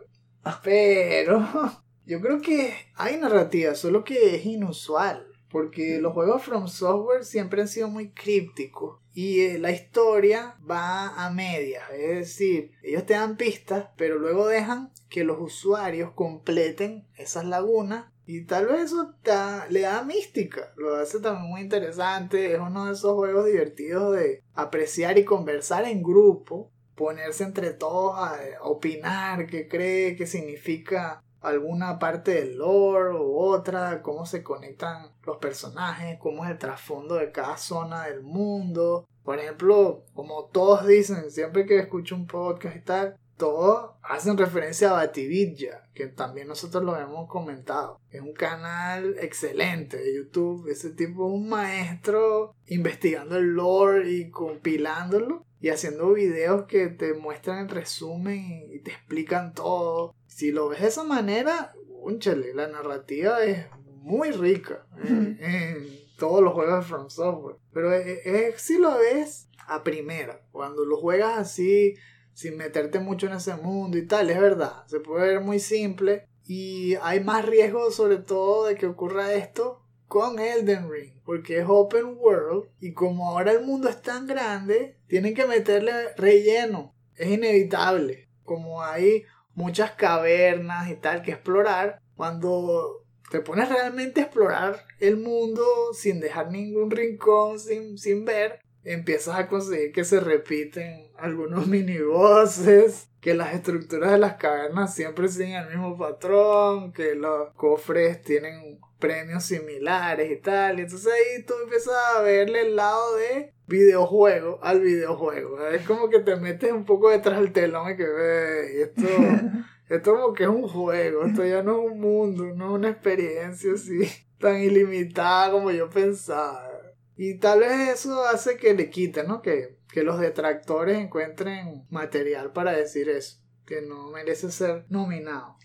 Pero yo creo que hay narrativa, solo que es inusual. Porque los juegos From Software siempre han sido muy crípticos. Y eh, la historia va a medias. Es decir, ellos te dan pistas, pero luego dejan que los usuarios completen esas lagunas. Y tal vez eso te da- le da mística. Lo hace también muy interesante. Es uno de esos juegos divertidos de apreciar y conversar en grupo. Ponerse entre todos a a opinar qué cree, qué significa alguna parte del lore u otra, cómo se conectan los personajes, cómo es el trasfondo de cada zona del mundo. Por ejemplo, como todos dicen, siempre que escucho un podcast y tal, todos hacen referencia a Batibidya, que también nosotros lo hemos comentado. Es un canal excelente de YouTube. Ese tipo un maestro investigando el lore y compilándolo y haciendo videos que te muestran el resumen y, te explican todo. Si lo ves de esa manera, únchale, la narrativa es muy rica en, en todos los juegos de From Software. Pero es, es- si lo ves a primera, cuando lo juegas así, sin meterte mucho en ese mundo y tal, es verdad, se puede ver muy simple y hay más riesgo sobre todo de que ocurra esto con Elden Ring, porque es open world y como ahora el mundo es tan grande, tienen que meterle relleno, es inevitable. Como hay muchas cavernas y tal que explorar, cuando te pones realmente a explorar el mundo sin dejar ningún rincón, sin, sin ver, empiezas a conseguir que se repiten algunos minibosses, que las estructuras de las cavernas siempre siguen el mismo patrón, que los cofres tienen premios similares y tal. Y entonces ahí tú empiezas a verle el lado de videojuego al videojuego. Es como que te metes un poco detrás del telón y que ves, esto, esto como que es un juego, esto ya no es un mundo, no es una experiencia así tan ilimitada como yo pensaba. Y tal vez eso hace que le quiten, ¿no? Que, que los detractores encuentren material para decir eso, que no merece ser nominado.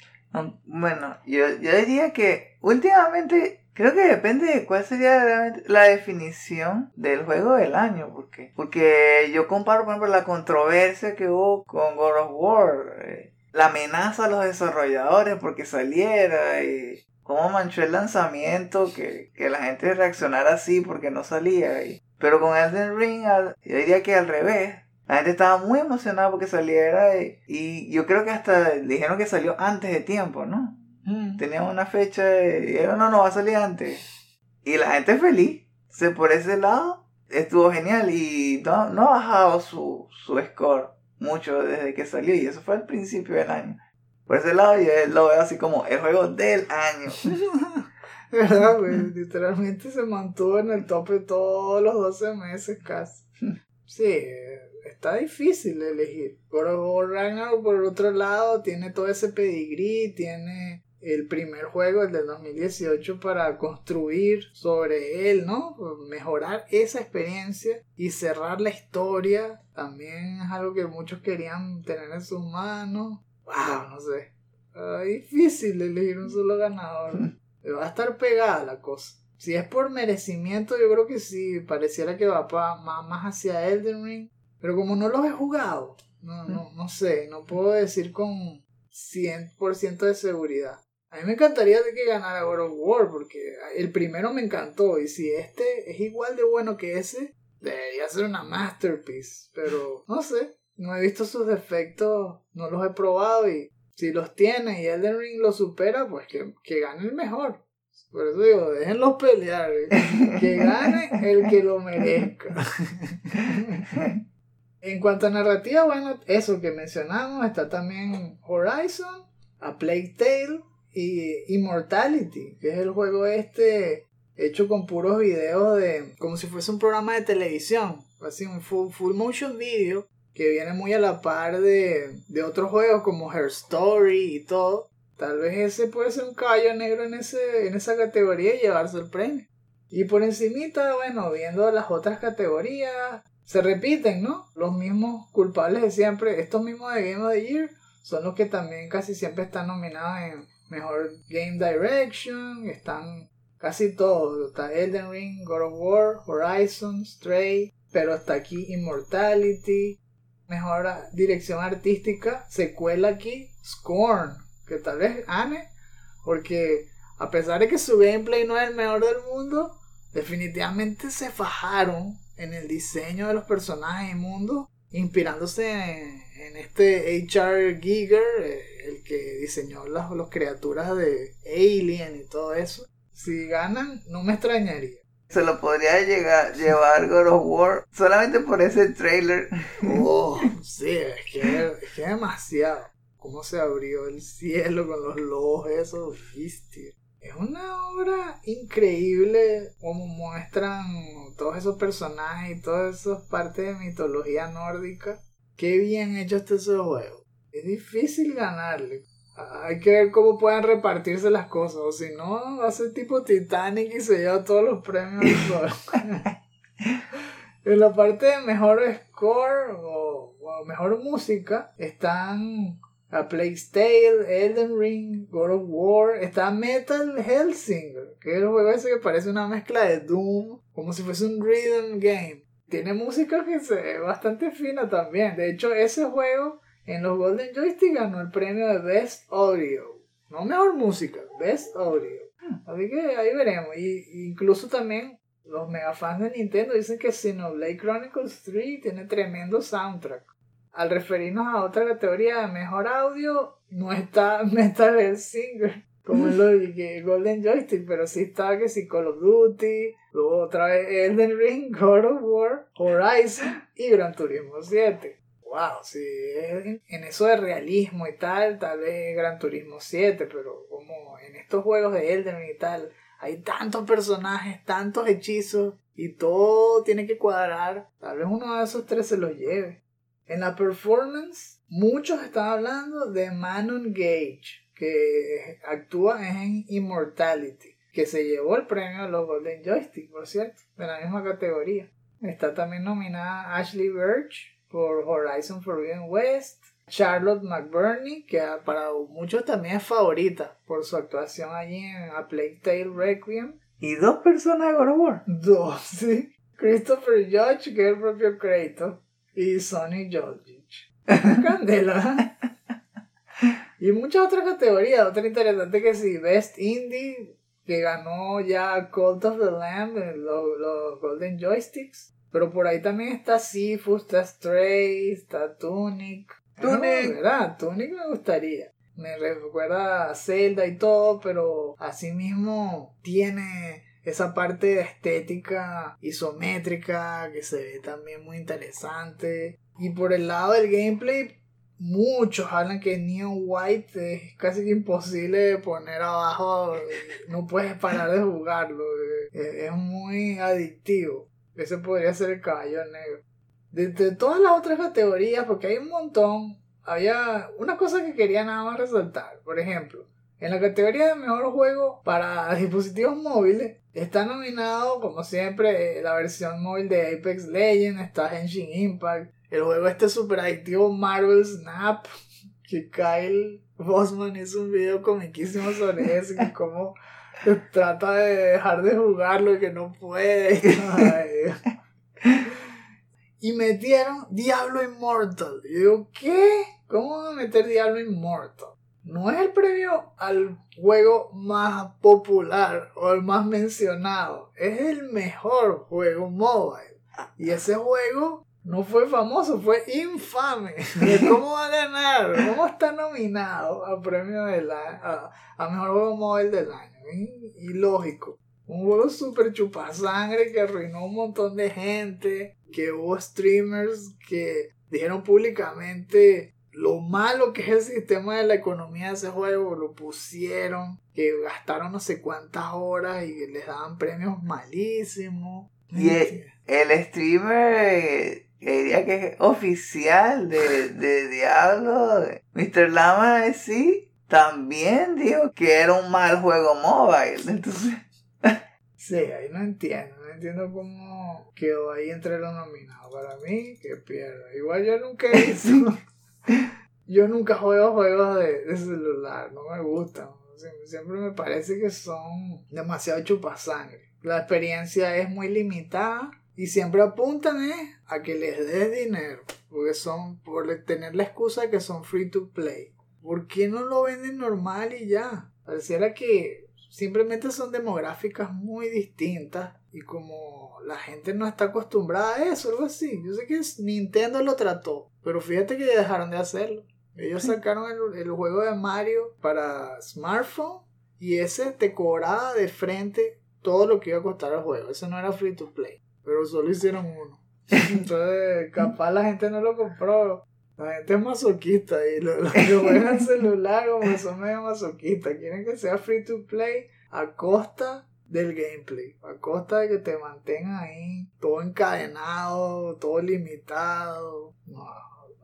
Bueno, yo, yo diría que últimamente creo que depende de cuál sería realmente la definición del juego del año, porque porque yo comparo por ejemplo la controversia que hubo con God of War, eh, la amenaza a los desarrolladores porque saliera y cómo manchó el lanzamiento que, que la gente reaccionara así porque no salía y pero con Elden Ring al- yo diría que al revés la gente estaba muy emocionada porque saliera y, y yo creo que hasta dijeron que salió antes de tiempo, ¿no? Tenían una fecha y dijeron, no, no va a salir antes. Y la gente feliz. Se por ese lado estuvo genial y no, no ha bajado su, su score mucho desde que salió y eso fue al principio del año. Por ese lado yo lo veo así como el juego del año. ¿Verdad? Literalmente se mantuvo en el tope todos los 12 meses casi. Sí, está difícil elegir. War Ragnarok, por otro lado, tiene todo ese pedigrí, tiene el primer juego, el del 2018, para construir sobre él, ¿no? Mejorar esa experiencia y cerrar la historia. También es algo que muchos querían tener en sus manos. Wow, no sé. Difícil elegir un solo ganador. Va a estar pegada la cosa. Si es por merecimiento, yo creo que sí. Pareciera que va pa- más, más hacia Elden Ring. Pero como no los he jugado, no, no, no sé. No puedo decir con 100% de seguridad. A mí me encantaría de que ganara God of War, porque el primero me encantó. Y si este es igual de bueno que ese, debería ser una masterpiece. Pero no sé. No he visto sus defectos, no los he probado y si los tiene y Elden Ring los supera, pues que, que gane el mejor. Por eso digo, déjenlos pelear. Que gane el que lo merezca. en cuanto a narrativa, bueno, eso que mencionamos, está también Horizon, A Plague Tale y Immortality, que es el juego este hecho con puros videos de como si fuese un programa de televisión, así un full, full motion video que viene muy a la par de, de otros juegos como Her Story y todo. Tal vez ese puede ser un caballo negro en, ese, en esa categoría y llevarse el premio. Y por encimita, bueno, viendo las otras categorías, se repiten, ¿no? Los mismos culpables de siempre, estos mismos de Game of the Year, son los que también casi siempre están nominados en Mejor Game Direction, están casi todos, está Elden Ring, God of War, Horizon, Stray, pero hasta aquí Immortality, Mejor Dirección Artística, se cuela aquí Scorn, que tal vez Anne, porque a pesar de que su gameplay no es el mejor del mundo, definitivamente se fajaron en el diseño de los personajes y mundos, inspirándose en, en este H.R. Giger, eh, el que diseñó las, las criaturas de Alien y todo eso. Si ganan, no me extrañaría. Se lo podría llegar, llevar God of War solamente por ese trailer. Oh, sí, es que es demasiado. Cómo se abrió el cielo con los lobos esos, bestia. Es una obra increíble como muestran todos esos personajes y todas esas partes de mitología nórdica. Qué bien hecho este juego. Es difícil ganarle. Hay que ver cómo pueden repartirse las cosas. O si no, va a ser tipo Titanic y se lleva todos los premios. en la parte de mejor score o, o mejor música están A Plague Tale, Elden Ring, God of War, está Metal Hellsinger, que es el juego ese que parece una mezcla de Doom, como si fuese un rhythm game. Tiene música que se ve bastante fina también. De hecho, ese juego en los Golden Joystick ganó el premio de Best Audio. No mejor música, Best Audio. Así que ahí veremos. Y incluso también los mega fans de Nintendo dicen que Xenoblade Chronicles 3 tiene tremendo soundtrack. Al referirnos a otra categoría de mejor audio, no está Metal Singer. como lo Golden Joystick, pero sí estaba que sí Call of Duty, luego otra vez Elden Ring, God of War, Horizon y Gran Turismo 7. Wow, es- en eso de realismo y tal, tal vez Gran Turismo 7, pero como en estos juegos de Elden y tal, hay tantos personajes, tantos hechizos y todo tiene que cuadrar, tal vez uno de esos tres se los lleve. En la performance, muchos están hablando de Manon Gage, que actúa en Immortality, que se llevó el premio a los Golden Joystick, por cierto, de la misma categoría. Está también nominada Ashley Birch por Horizon Forbidden West. Charlotte McBurney, que para muchos también es favorita por su actuación allí en A Plague Tale Requiem. Y dos personas de God of War. Dos, sí. Christopher Judge, que es el propio Kratos. Y Sonny Jolgich. Candela. y muchas otras categorías. Otra interesante que sí, Best Indie, que ganó ya Cult of the Lamb, eh, los, los Golden Joysticks. Pero por ahí también está Sifu, está Stray, está Tunic. Tunic. Ah, ¿verdad? Tunic me gustaría. Me recuerda a Zelda y todo, pero asimismo tiene esa parte estética isométrica que se ve también muy interesante. Y por el lado del gameplay, muchos hablan que Neon White es casi imposible de poner abajo, no puedes parar de jugarlo, es muy adictivo. Ese podría ser el caballo negro. De, todas las otras categorías, porque hay un montón, había una cosa que quería nada más resaltar. Por ejemplo, en la categoría de mejor juego para dispositivos móviles está nominado, como siempre, la versión móvil de Apex Legends, está Henshin Impact, el juego este super adictivo Marvel Snap, que Kyle Bosman hizo un video comiquísimo sobre eso, que como trata de dejar de jugarlo que no puede. Y metieron Diablo Immortal. Y digo, ¿qué? ¿Cómo van a meter Diablo Immortal? No es el premio al juego más popular o el más mencionado. Es el mejor juego mobile. Y ese juego no fue famoso, fue infame. ¿Cómo va a ganar? ¿Cómo está nominado a premio del a, a, a mejor juego móvil del año? Ilógico. Un juego súper chupasangre que arruinó un montón de gente. Que hubo streamers que dijeron públicamente lo malo que es el sistema de la economía de ese juego. Lo pusieron. Que gastaron no sé cuántas horas y les daban premios malísimos. Y el, el streamer eh, que diría que es oficial de, de Diablo, Mr. Lama sí, también dijo que era un mal juego mobile. Entonces, Sí, ahí no entiendo, no entiendo cómo quedó ahí entre los nominados. Para mí, que pierda. Igual yo nunca he visto, yo nunca juego juegos de, de celular, no me gustan. Sie- Siempre me parece que son demasiado chupasangre. La experiencia es muy limitada y siempre apuntan eh, a que les des dinero. Porque son, por tener la excusa de que son free to play. ¿Por qué no lo venden normal y ya? Pareciera que simplemente son demográficas muy distintas y como la gente no está acostumbrada a eso, algo así. Yo sé que Nintendo lo trató, pero fíjate que dejaron de hacerlo. Ellos sacaron el, el juego de Mario para smartphone y ese te cobraba de frente todo lo que iba a costar el juego. Eso no era free to play, pero solo hicieron uno. Entonces, capaz la gente no lo compró. La gente es masoquista y lo- los que juegan celular como son medio masoquistas. Quieren que sea free to play a costa del gameplay. A costa de que te mantengan ahí todo encadenado, todo limitado. No,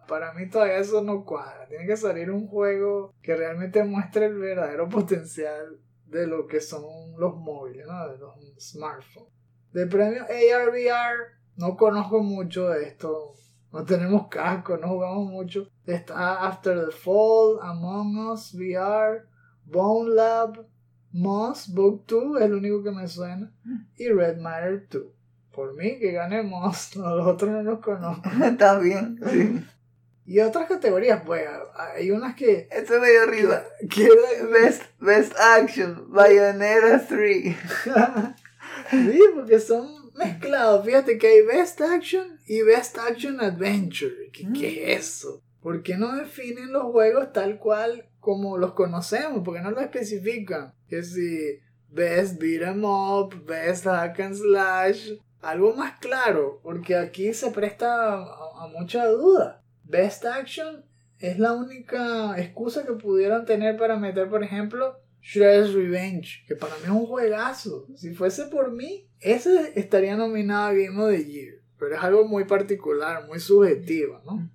para mí todavía eso no cuadra. Tiene que salir un juego que realmente muestre el verdadero potencial de lo que son los móviles, ¿no? de los smartphones. De premio ARVR no conozco mucho de esto. No tenemos casco, no jugamos mucho. Está After the Fall, Among Us, VR, Bone Lab, Moss, Book 2, es el único que me suena. Y Red Matter 2. Por mí, que gane Moss, los otros no los conozco. está bien. Sí. Y otras categorías, pues, hay unas que... Eso me dio risa. que Best, Best Action, Bayonetta 3. sí, porque son mezclados. Fíjate que hay Best Action y Best Action Adventure. ¿Qué, qué es eso? ¿Por qué no definen los juegos tal cual como los conocemos, porque no lo especifican. Que si Best Beat 'em Up, Best Hack and Slash, algo más claro, porque aquí se presta a, a mucha duda. Best Action es la única excusa que pudieron tener para meter, por ejemplo, Shredder's Revenge, que para mí es un juegazo. Si fuese por mí, ese estaría nominado a Game of the Year. Pero es algo muy particular, muy subjetivo, ¿no?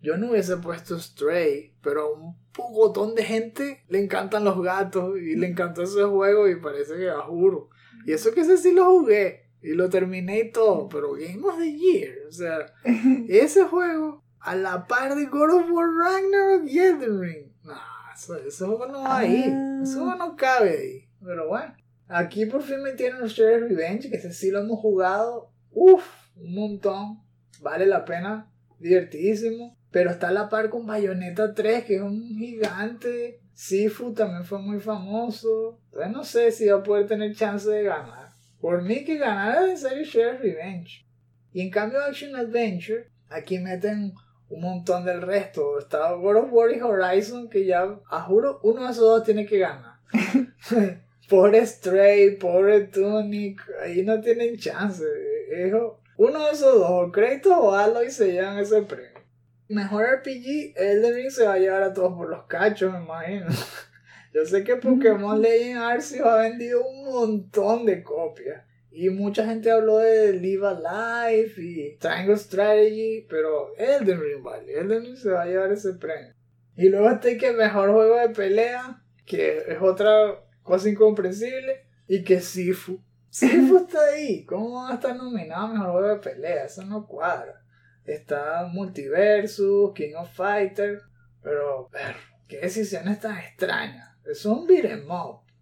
Yo no hubiese puesto Stray, pero a un pocotón de gente le encantan los gatos y le encantó ese juego y parece que a juro. Y eso que ese sí lo jugué y lo terminé y todo, pero Game of the Year, o sea, ese juego a la par de God of War Ragnarok y Elden Ring. Eso, ese juego no va ahí, ese juego no cabe ahí. Pero bueno, aquí por fin metieron Shredder's Revenge, que ese sí lo hemos jugado, uff, un montón, vale la pena, divertidísimo. Pero está a la par con Bayonetta 3, que es un gigante. Sifu también fue muy famoso. Entonces no sé si va a poder tener chance de ganar. Por mí que ganara en serio Shredder's Revenge. Y en cambio Action Adventure, aquí meten un montón del resto. Está God of War y Horizon, que ya, a juro, uno de esos dos tiene que ganar. pobre Stray, pobre Tunic, ahí no tienen chance. Hijo, uno de esos dos, Kratos o Aloy, se llevan ese premio. Mejor RPG, Elden Ring se va a llevar a todos por los cachos, me imagino. Yo sé que Pokémon Legend Arceus ha vendido un montón de copias. Y mucha gente habló de Live Alive y Triangle Strategy, pero Elden Ring vale, Elden Ring se va a llevar ese premio. Y luego está que mejor juego de pelea, que es otra cosa incomprensible, y que Sifu. Sifu está ahí, ¿cómo va a estar nominado a mejor juego de pelea? Eso no cuadra. Está Multiversus, King of Fighters, pero, ver, qué decisiones tan extrañas. Es un beat'em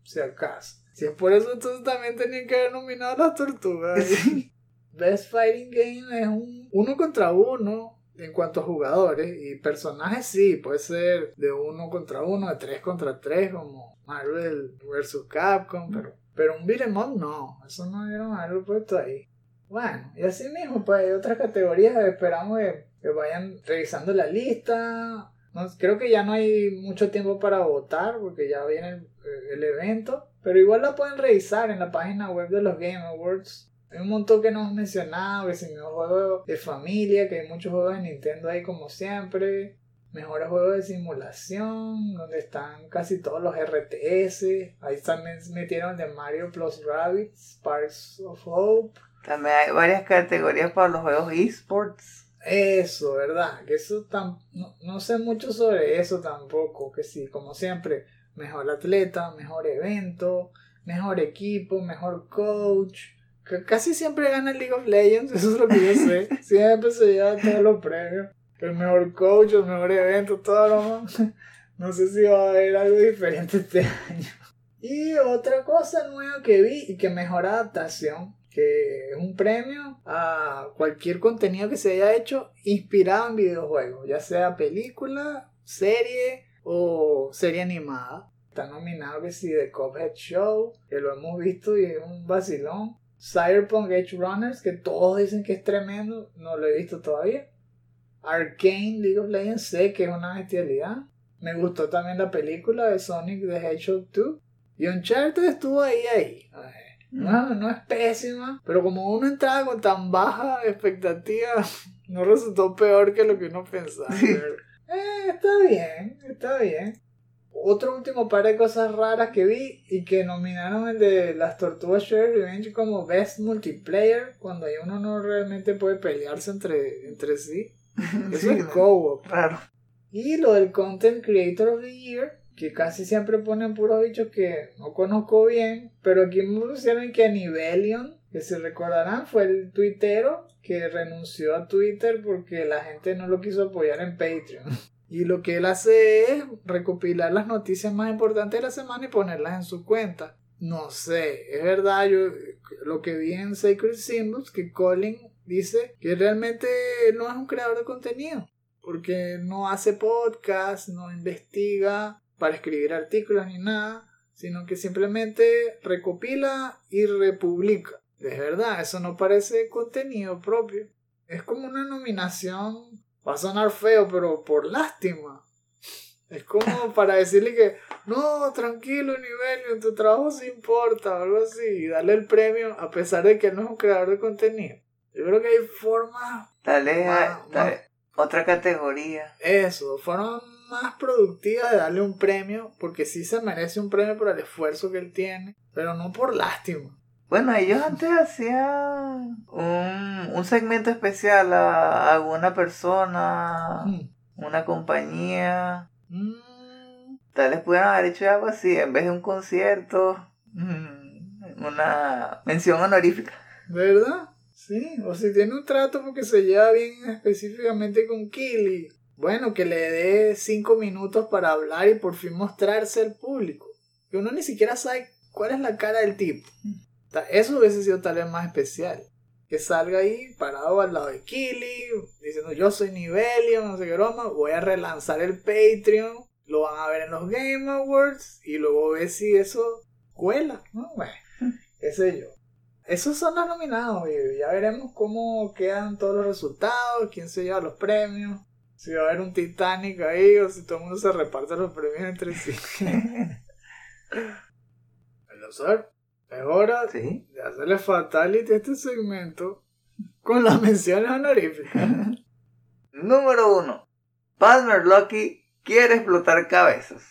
si acaso. Si es por eso, entonces también tenían que haber nominado a las tortugas. Best Fighting Game es un uno contra uno en cuanto a jugadores y personajes sí, puede ser de uno contra uno, de tres contra tres como Marvel vs. Capcom, pero, pero un beat'em no, eso no dieron haberlo puesto ahí. Bueno, y así mismo, pues hay otras categorías, esperamos que, que vayan revisando la lista. No, creo que ya no hay mucho tiempo para votar porque ya viene el, el evento. Pero igual la pueden revisar en la página web de los Game Awards. Hay un montón que no hemos mencionado, que si mejor juego de familia, que hay muchos juegos de Nintendo ahí como siempre. Mejores juegos de simulación, donde están casi todos los RTS. Ahí también metieron de Mario Plus Rabbids, Sparks of Hope. También hay varias categorías para los juegos esports. Eso, ¿verdad? Que eso tam no, no sé mucho sobre eso tampoco. Que sí, como siempre, mejor atleta, mejor evento, mejor equipo, mejor coach. Casi siempre gana el League of Legends, eso es lo que yo sé. Siempre se lleva todos los premios. El mejor coach, el mejor evento, todo lo más. No sé si va a haber algo diferente este año. Y otra cosa nueva que vi y que mejor adaptación, que es un premio a cualquier contenido que se haya hecho inspirado en videojuegos, ya sea película, serie o serie animada. Está nominado que sí The Cuphead Show, que lo hemos visto y es un vacilón. Cyberpunk Edge Runners, que todos dicen que es tremendo, no lo he visto todavía. Arcane League of Legends, sé que es una bestialidad. Me gustó también la película de Sonic the Hedgehog 2. Y Uncharted estuvo ahí, ahí. No, no es pésima, pero como uno entraba con tan baja expectativa, no resultó peor que lo que uno pensaba. Eh, está bien, está bien. Otro último par de cosas raras que vi y que nominaron el de las Tortugas Shredder Revenge como Best Multiplayer, cuando ahí uno no realmente puede pelearse entre, entre sí. Eso Sí, es co-op. Raro. Y lo del Content Creator of the Year, que casi siempre ponen puros bichos que no conozco bien, pero aquí me pusieron que Nivelion, que se recordarán, fue el tuitero que renunció a Twitter porque la gente no lo quiso apoyar en Patreon. Y lo que él hace es recopilar las noticias más importantes de la semana y ponerlas en su cuenta. No sé, es verdad, yo lo que vi en Sacred Symbols, que Colin dice que realmente no es un creador de contenido, porque no hace podcast, no investiga para escribir artículos ni nada, sino que simplemente recopila y republica. Es verdad, eso no parece contenido propio. Es como una nominación, va a sonar feo, pero por lástima. Es como para decirle que, no, tranquilo, Nivelio, tu trabajo sí importa, o algo así, y darle el premio a pesar de que él no es un creador de contenido. Yo creo que hay formas, vez otra categoría. eso, formas más productivas de darle un premio, porque sí se merece un premio por el esfuerzo que él tiene, pero no por lástima. Bueno, ellos antes hacían un, un segmento especial a alguna persona, Mm. una compañía. Mm, Tal vez pudieran haber hecho algo así, en vez de un concierto, mm, una mención honorífica. ¿Verdad? Sí, o si tiene un trato porque se lleva bien específicamente con Killy. Bueno, que le dé cinco minutos para hablar y por fin mostrarse al público. Que uno ni siquiera sabe cuál es la cara del tipo. Eso hubiese sido tal vez más especial. Que salga ahí parado al lado de Killy, diciendo yo soy Nivelio, no sé qué broma, voy a relanzar el Patreon, lo van a ver en los Game Awards y luego ver si eso cuela. ¿no? Bueno, qué sé yo. Esos son los nominados, y ya veremos cómo quedan todos los resultados, quién se lleva los premios, si va a haber un Titanic ahí o si todo el mundo se reparte los premios entre sí. Pero, ¿sabes? Es hora Sí. de hacerle fatality a este segmento con las menciones honoríficas. Número uno. Palmer Lucky quiere explotar cabezas.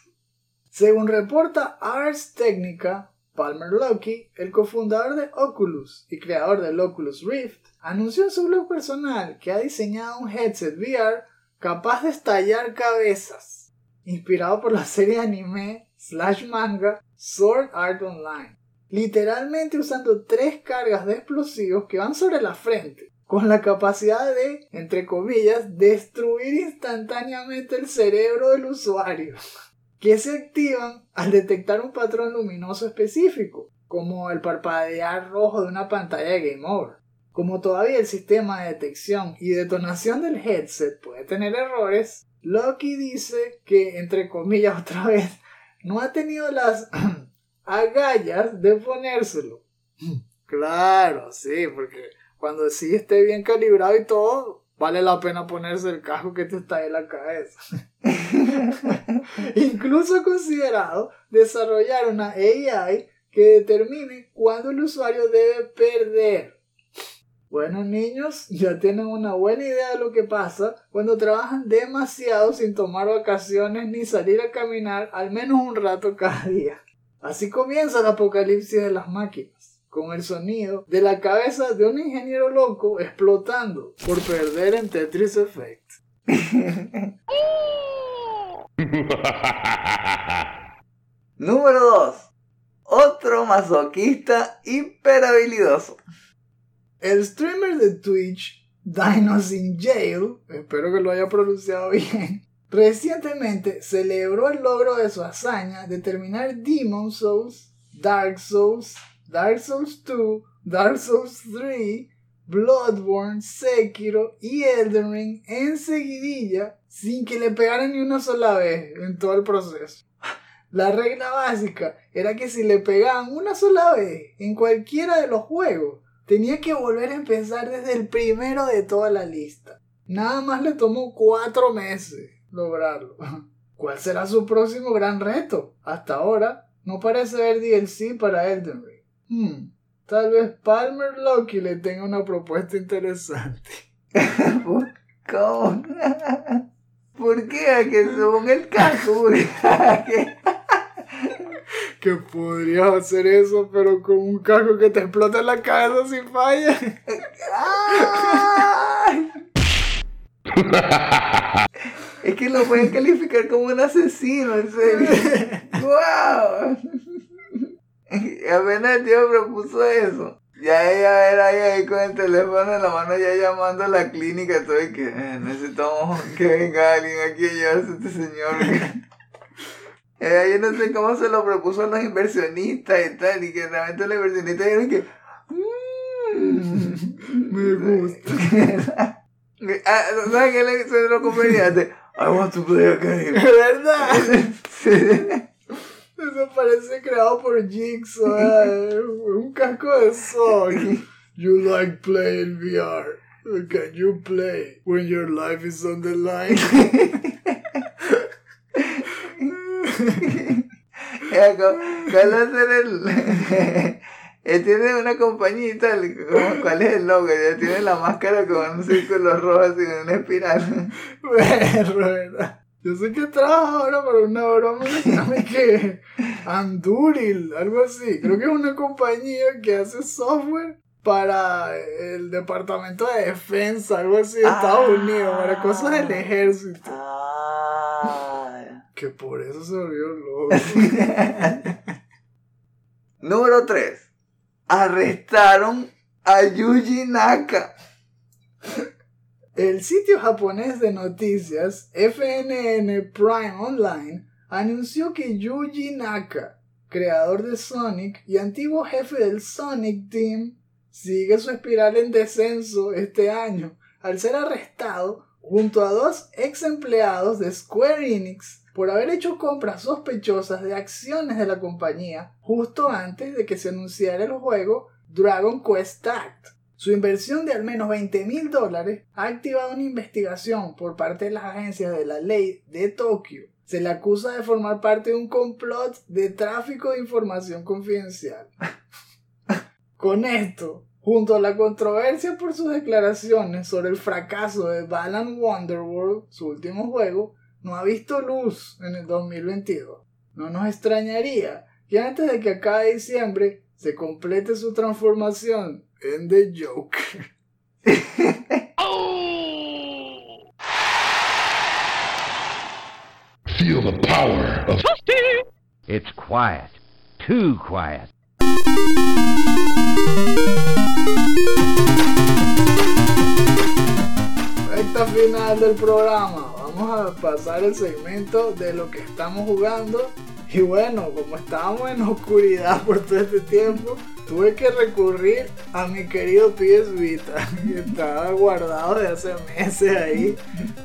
Según reporta Ars Technica, Palmer Luckey, el cofundador de Oculus y creador del Oculus Rift, anunció en su blog personal que ha diseñado un headset VR capaz de estallar cabezas, inspirado por la serie anime slash manga Sword Art Online, literalmente usando tres cargas de explosivos que van sobre la frente, con la capacidad de, entre comillas, destruir instantáneamente el cerebro del usuario que se activan al detectar un patrón luminoso específico, como el parpadear rojo de una pantalla de Game Over. Como todavía el sistema de detección y detonación del headset puede tener errores, Loki dice que, entre comillas otra vez, no ha tenido las agallas de ponérselo. Claro, sí, porque cuando sí esté bien calibrado y todo, vale la pena ponerse el casco que te está en la cabeza. Incluso considerado desarrollar una AI que determine cuándo el usuario debe perder. Bueno niños, ya tienen una buena idea de lo que pasa cuando trabajan demasiado sin tomar vacaciones ni salir a caminar al menos un rato cada día. Así comienza el apocalipsis de las máquinas, con el sonido de la cabeza de un ingeniero loco explotando por perder en Tetris Effect. Número 2. Otro masoquista hiperhabilidoso. El streamer de Twitch, Dinos in Jail, espero que lo haya pronunciado bien, recientemente celebró el logro de su hazaña de terminar Demon Souls, Dark Souls, Dark Souls 2, Dark Souls 3, Bloodborne, Sekiro y Elden Ring en seguidilla sin que le pegaran ni una sola vez en todo el proceso. La regla básica era que si le pegaban una sola vez en cualquiera de los juegos, tenía que volver a empezar desde el primero de toda la lista. Nada más le tomó cuatro meses lograrlo. ¿Cuál será su próximo gran reto? Hasta ahora no parece haber DLC para Elden Ring. Hmm, tal vez Palmer Loki le tenga una propuesta interesante. ¿Cómo? ¿Por qué? ¿A que según el caso? ¿Por qué? ¿A qué? Que podrías hacer eso, pero con un casco que te explota en la cabeza si falla. Es que lo pueden calificar como un asesino, en serio. ¡Wow! Apenas el tío propuso eso. Ya ella era ahí, ahí con el teléfono en la mano ya llamando a la clínica y que eh, necesitamos que venga alguien aquí a llevarse a este señor. Eh, yo no sé cómo se lo propuso a los inversionistas y tal, y que realmente los inversionistas dijeron que... "Mm". Me gusta. Ah, ¿Sabes qué le hizo los comediantes? I want to play a game. ¿Verdad? Eso parece creado por Jigsaw. eh, Un casco de Sony. You like playing VR. Can you play when your life is on the line? Ya, ¿cu- ¿Cuál va a ser el...? Él tiene una compañía y tal, ¿cómo- ¿cuál es el logo? Ya tiene la máscara con un círculo rojo así, en una espiral. ¿verdad? Yo sé que trabaja ahora para una broma que Anduril, algo así. Creo que es una compañía que hace software para el departamento de defensa, algo así de Estados Ah. Unidos, para cosas del ejército. Ah. Que por eso se volvió loco. Número 3. Arrestaron a Yuji Naka. El sitio japonés de noticias FNN Prime Online anunció que Yuji Naka, creador de Sonic y antiguo jefe del Sonic Team, sigue su espiral en descenso este año al ser arrestado junto a dos ex empleados de Square Enix por haber hecho compras sospechosas de acciones de la compañía justo antes de que se anunciara el juego Dragon Quest Tact. Su inversión de al menos 20 mil dólares ha activado una investigación por parte de las agencias de la ley de Tokio. Se le acusa de formar parte de un complot de tráfico de información confidencial. Con esto, junto a la controversia por sus declaraciones sobre el fracaso de Balan Wonderworld, su último juego, no ha visto luz en el 2022. No nos extrañaría que antes de que acabe diciembre se complete su transformación en The Joker. Feel the power of It's quiet. Too quiet. Recta final del programa. Vamos a pasar el segmento de lo que estamos jugando. Y bueno, como estábamos en oscuridad por todo este tiempo, tuve que recurrir a mi querido PS Vita, que estaba guardado de hace meses ahí,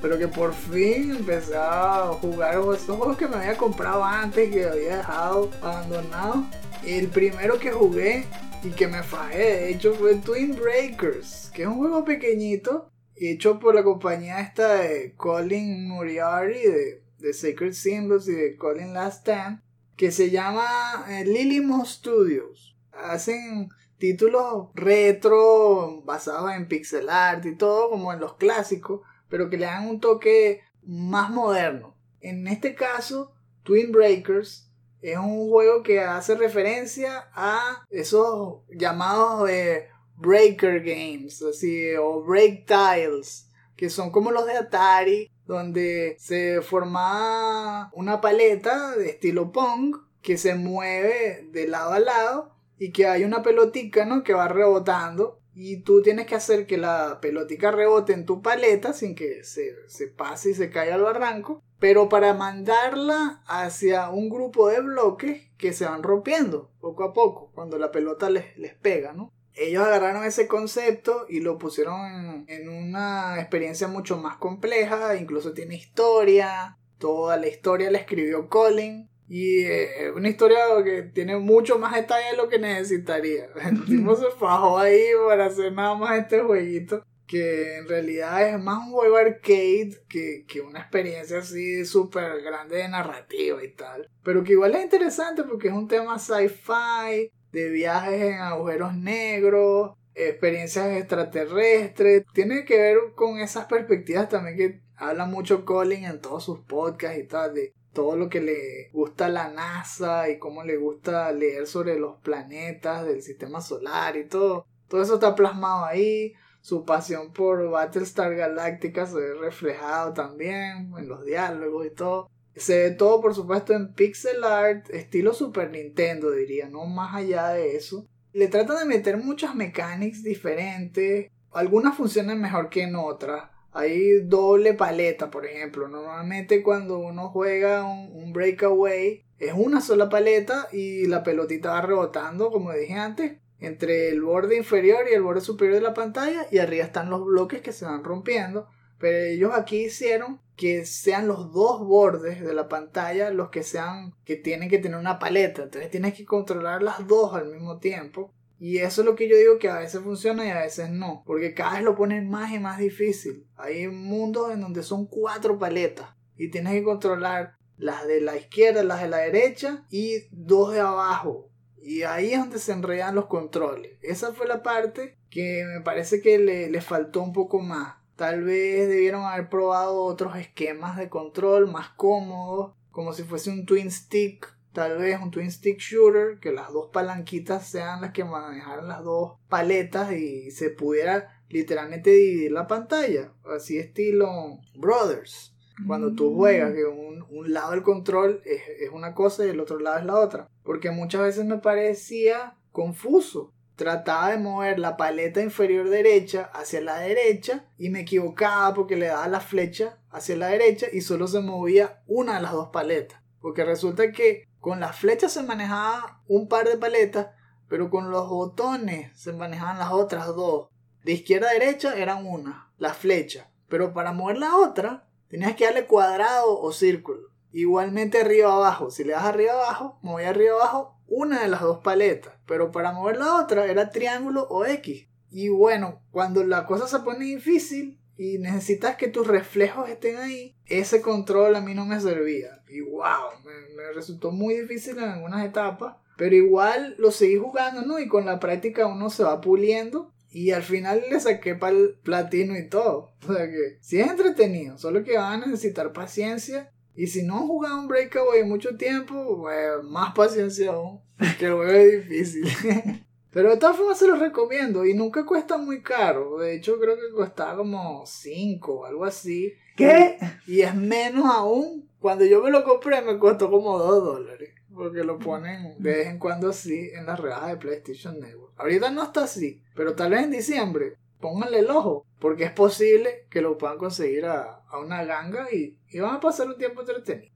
pero que por fin empecé a jugar esos juegos que me había comprado antes, que había dejado abandonados. El primero que jugué y que me fajé, de hecho, fue Twin Breakers, que es un juego pequeñito hecho por la compañía esta de Colin Moriarty de, de Sacred Symbols y de Colin Last Stand que se llama eh, Lilimo Studios. Hacen títulos retro basados en pixel art y todo como en los clásicos, pero que le dan un toque más moderno. En este caso, Twin Breakers es un juego que hace referencia a esos llamados eh, breaker games, así, o break tiles, que son como los de Atari, donde se forma una paleta de estilo Pong que se mueve de lado a lado y que hay una pelotica, ¿no? Que va rebotando y tú tienes que hacer que la pelotica rebote en tu paleta sin que se, se pase y se caiga al barranco, pero para mandarla hacia un grupo de bloques que se van rompiendo poco a poco cuando la pelota les, les pega, ¿no? Ellos agarraron ese concepto y lo pusieron en, en, una experiencia mucho más compleja, incluso tiene historia, toda la historia la escribió Colin. Y es eh, una historia que tiene mucho más detalle de lo que necesitaría. El se fajó ahí para hacer nada más este jueguito. Que en realidad es más un juego arcade que, que una experiencia así súper grande de narrativa y tal. Pero que igual es interesante porque es un tema sci-fi, de viajes en agujeros negros, experiencias extraterrestres. Tiene que ver con esas perspectivas también que habla mucho Colin en todos sus podcasts y tal, de todo lo que le gusta a la NASA y cómo le gusta leer sobre los planetas del sistema solar y todo. Todo eso está plasmado ahí. Su pasión por Battlestar Galactica se ve reflejado también en los diálogos y todo. Se ve todo, por supuesto, en pixel art, estilo Super Nintendo, diría, no más allá de eso. Le tratan de meter muchas mechanics diferentes. Algunas funcionan mejor que en otras. Hay doble paleta, por ejemplo. Normalmente cuando uno juega un, un, breakaway es una sola paleta y la pelotita va rebotando, como dije antes, entre el borde inferior y el borde superior de la pantalla y arriba están los bloques que se van rompiendo. Pero ellos aquí hicieron que sean los dos bordes de la pantalla los que sean que tienen que tener una paleta. Entonces tienes que controlar las dos al mismo tiempo. Y eso es lo que yo digo que a veces funciona y a veces no. Porque cada vez lo ponen más y más difícil. Hay mundos en donde son cuatro paletas. Y tienes que controlar las de la izquierda, las de la derecha y dos de abajo. Y ahí es donde se enredan los controles. Esa fue la parte que me parece que le, le faltó un poco más. Tal vez debieron haber probado otros esquemas de control más cómodos, como si fuese un twin stick, tal vez un twin stick shooter, que las dos palanquitas sean las que manejaran las dos paletas y se pudiera literalmente dividir la pantalla, así estilo Brothers. Cuando tú juegas, que un, un lado del control es, es una cosa y el otro lado es la otra. Porque muchas veces me parecía confuso trataba de mover la paleta inferior derecha hacia la derecha y me equivocaba porque le daba la flecha hacia la derecha y solo se movía una de las dos paletas. Porque resulta que con las flechas se manejaba un par de paletas, pero con los botones se manejaban las otras dos. De izquierda a derecha eran una, la flecha, pero para mover la otra tenías que darle cuadrado o círculo. Igualmente arriba abajo, si le das arriba abajo, movía arriba abajo una de las dos paletas, pero para mover la otra era triángulo o X. Y bueno, cuando la cosa se pone difícil y necesitas que tus reflejos estén ahí, ese control a mí no me servía. Y wow, me, resultó muy difícil en algunas etapas, pero igual lo seguí jugando, ¿no? Y con la práctica uno se va puliendo. Y al final le saqué para el platino y todo. O sea que sí es entretenido, solo que van a necesitar paciencia y si no han jugado un Breakaway mucho tiempo, pues más paciencia aún, que el juego es difícil. Pero de todas formas se los recomiendo y nunca cuesta muy caro. De hecho creo que costaba como 5 o algo así. ¿Qué? Y es menos aún. Cuando yo me lo compré me costó como 2 dólares. Porque lo ponen de vez en cuando así en las rebajas de PlayStation Network. Ahorita no está así, pero tal vez en diciembre pónganle el ojo, porque es posible que lo puedan conseguir a, una ganga y, van a pasar un tiempo entretenido.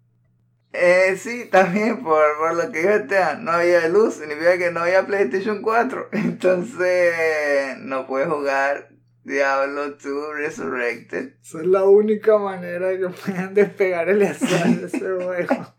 Eh, sí, también por, por lo que yo te no había luz, significa que no había PlayStation 4, entonces no puedes jugar Diablo 2 Resurrected. Esa es la única manera que puedan despegar el azar de ese juego.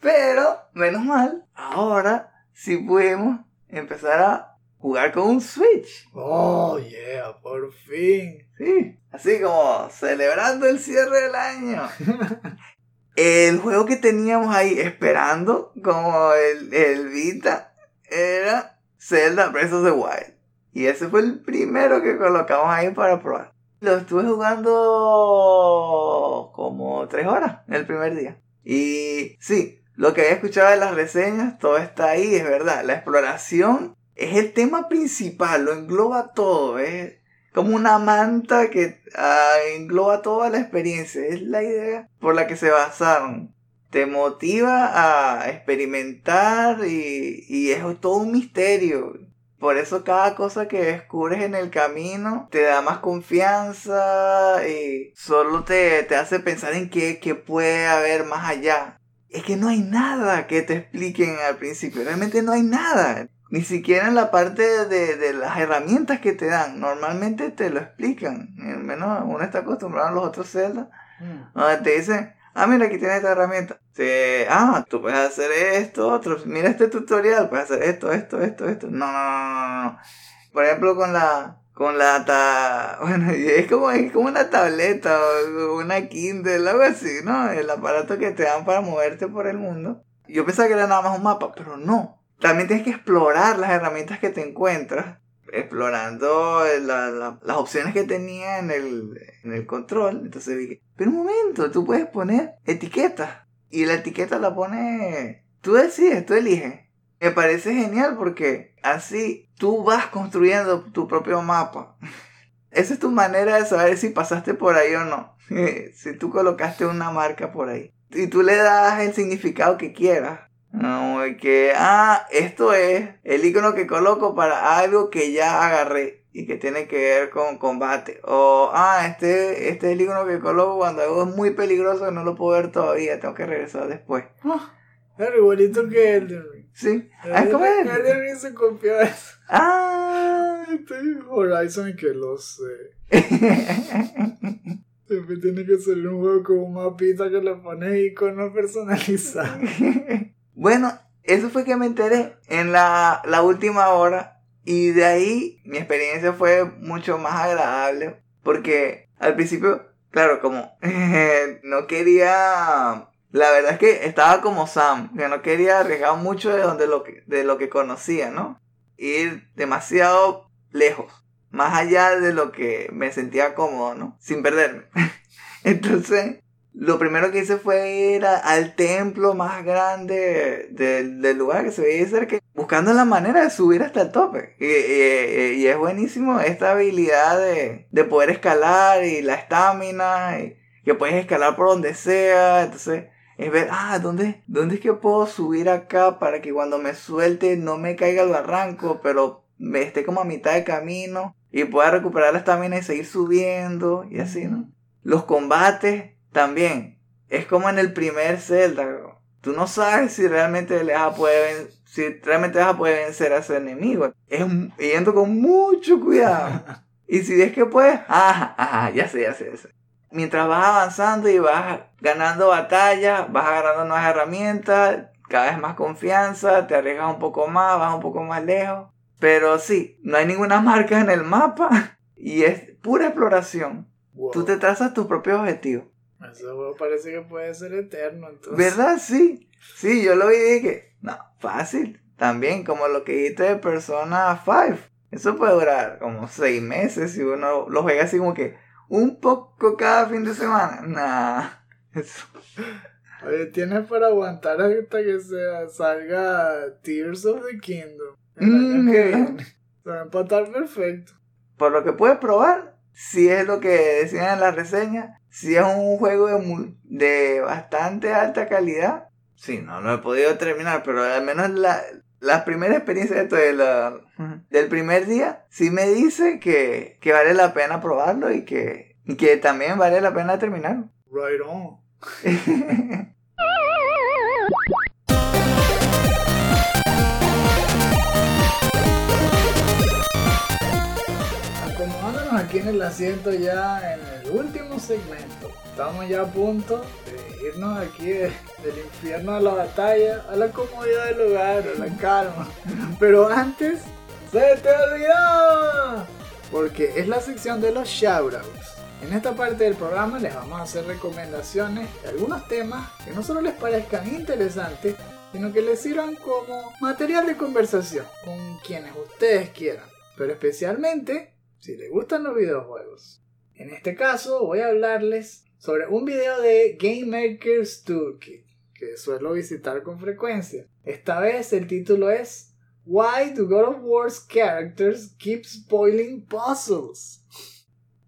Pero, menos mal, ahora sí podemos empezar a jugar con un Switch. Oh, yeah, por fin. Sí, así como celebrando el cierre del año. el juego que teníamos ahí esperando, como el, el Vita, era Zelda Breath of the Wild. Y ese fue el primero que colocamos ahí para probar. Lo estuve jugando como tres horas el primer día. Y sí, lo que había escuchado de las reseñas, todo está ahí, es verdad. La exploración es el tema principal, lo engloba todo, es como una manta que ah, engloba toda la experiencia, es la idea por la que se basaron. Te motiva a experimentar y, y es todo un misterio. Por eso cada cosa que descubres en el camino te da más confianza y solo te, te hace pensar en qué, qué puede haber más allá. Es que no hay nada que te expliquen al principio, realmente no hay nada. Ni siquiera en la parte de, de, las herramientas que te dan. Normalmente te lo explican. Al menos uno está acostumbrado a los otros celdas. Mm. Donde te dicen, ah, mira, aquí tienes esta herramienta. ah, tú puedes hacer esto, otro. Mira este tutorial, puedes hacer esto, esto, esto, esto. No, no, no, no. Por ejemplo, con la... Con la ta... Bueno, es como, es como una tableta o una Kindle, algo así, ¿no? El aparato que te dan para moverte por el mundo. Yo pensaba que era nada más un mapa, pero no también tienes que explorar las herramientas que te encuentras, explorando las opciones que tenía en el, control. Entonces dije, pero un momento, tú puedes poner etiquetas y la etiqueta la pone, tú decides, tú eliges. Me parece genial porque así tú vas construyendo tu propio mapa. Esa es tu manera de saber si pasaste por ahí o no. si tú colocaste una marca por ahí. Y tú le das el significado que quieras. No, que, ah, esto es el icono que coloco para algo que ya agarré y que tiene que ver con combate. O, ah, este, este es el icono que coloco cuando algo es muy peligroso y no lo puedo ver todavía, tengo que regresar después. Ah, es igualito que Elden Ring. Sí, ah, es como Elden Ring se copió eso. Ah, este Horizon que lo sé. Siempre tiene que ser un juego con un mapita que le pones icono personalizado. Bueno, eso fue que me enteré en la, última hora y de ahí mi experiencia fue mucho más agradable porque al principio claro, como no quería... La verdad es que estaba como Sam, que no quería arriesgar mucho de, donde lo que, de lo que conocía, ¿no? Ir demasiado lejos, más allá de lo que me sentía cómodo, ¿no? Sin perderme. Entonces, lo primero que hice fue ir a- al templo más grande del, del lugar que se veía cerca, buscando la manera de subir hasta el tope. Y, y- y es buenísimo esta habilidad de, de poder escalar y la estamina, que puedes escalar por donde sea. Entonces, es ver, ah, ¿dónde, ¿dónde es que puedo subir acá para que cuando me suelte no me caiga el barranco, pero me esté como a mitad de camino y pueda recuperar la estamina y seguir subiendo y así, ¿no? Los combates también. Es como en el primer Zelda. bro. Tú no sabes si realmente le vas a poder si realmente vas a poder vencer a ese enemigo. Es yendo con mucho cuidado. Y si ves que puedes, ajá, ajá, ya sé, ya sé, ya sé. Mientras vas avanzando y vas ganando batallas, vas agarrando nuevas herramientas, cada vez más confianza, te arriesgas un poco más, vas un poco más lejos. Pero sí, no hay ninguna marca en el mapa y es pura exploración. Wow. Tú te trazas tus propios objetivos. Ese juego parece que puede ser eterno, entonces. ¿Verdad? Sí. Sí, yo lo vi y dije, no, fácil. También como lo que dijiste de Persona 5. Eso puede durar como seis meses si uno lo juega así como que un poco cada fin de semana. Nah. Eso. Oye, tienes para aguantar hasta que se salga Tears of the Kingdom. Mm, que. Se va a empatar perfecto. Por lo que puedes probar, si es lo que decían en la reseña, si es un juego de, mu- de bastante alta calidad. Sí, no lo he podido terminar, pero al menos la, la primera experiencia de la- del primer día sí me dice que, que vale la pena probarlo y que, y que también vale la pena terminarlo. Right on. Acomodándonos aquí en el asiento ya en último segmento. Estamos ya a punto de irnos aquí de- del infierno a la batalla, a la comodidad del hogar, a la calma. Pero antes, ¡se te olvidó! Porque es la sección de los shoutouts. En esta parte del programa les vamos a hacer recomendaciones de algunos temas que no solo les parezcan interesantes, sino que les sirvan como material de conversación con quienes ustedes quieran, pero especialmente si les gustan los videojuegos. En este caso voy a hablarles sobre un video de Game Maker's Toolkit que suelo visitar con frecuencia. Esta vez el título es Why do God of War's characters keep spoiling puzzles?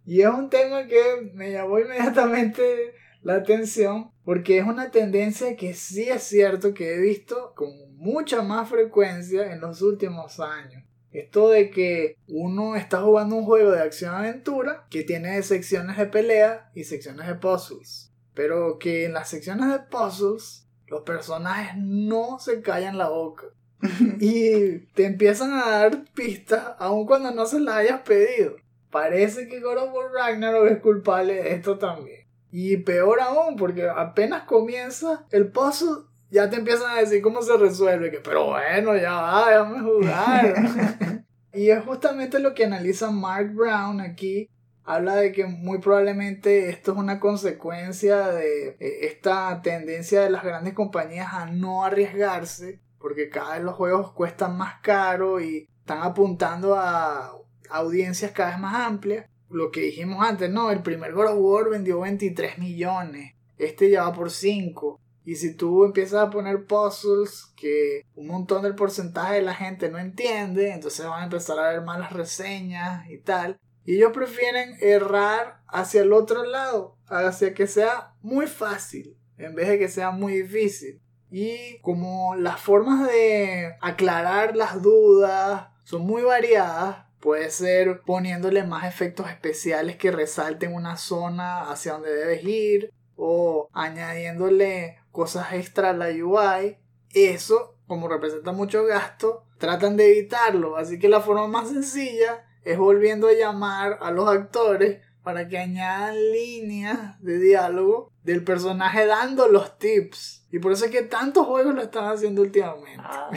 Y es un tema que me llamó inmediatamente la atención porque es una tendencia que sí es cierto que he visto con mucha más frecuencia en los últimos años. Esto de que uno está jugando un juego de acción-aventura que tiene secciones de pelea y secciones de puzzles. Pero que en las secciones de puzzles los personajes no se callan la boca. y te empiezan a dar pistas aun cuando no se las hayas pedido. Parece que God of War Ragnarok es culpable de esto también. Y peor aún, porque apenas comienza el puzzle, ya te empiezan a decir cómo se resuelve. Que, pero bueno, ya va, déjame jugar. y es justamente lo que analiza Mark Brown aquí. Habla de que muy probablemente esto es una consecuencia de eh, esta tendencia de las grandes compañías a no arriesgarse. Porque cada vez los juegos cuestan más caro y están apuntando a audiencias cada vez más amplias. Lo que dijimos antes, no, el primer God of War vendió 23 millones, este ya va por 5. Y si tú empiezas a poner puzzles que un montón del porcentaje de la gente no entiende, entonces van a empezar a ver malas reseñas y tal. Y ellos prefieren errar hacia el otro lado, hacia que sea muy fácil, en vez de que sea muy difícil. Y como las formas de aclarar las dudas son muy variadas, Puede ser poniéndole más efectos especiales que resalten una zona hacia donde debes ir o añadiéndole cosas extra a la UI. Eso, como representa mucho gasto, tratan de evitarlo. Así que la forma más sencilla es volviendo a llamar a los actores para que añadan líneas de diálogo del personaje dando los tips. Y por eso es que tantos juegos lo están haciendo últimamente. Ah.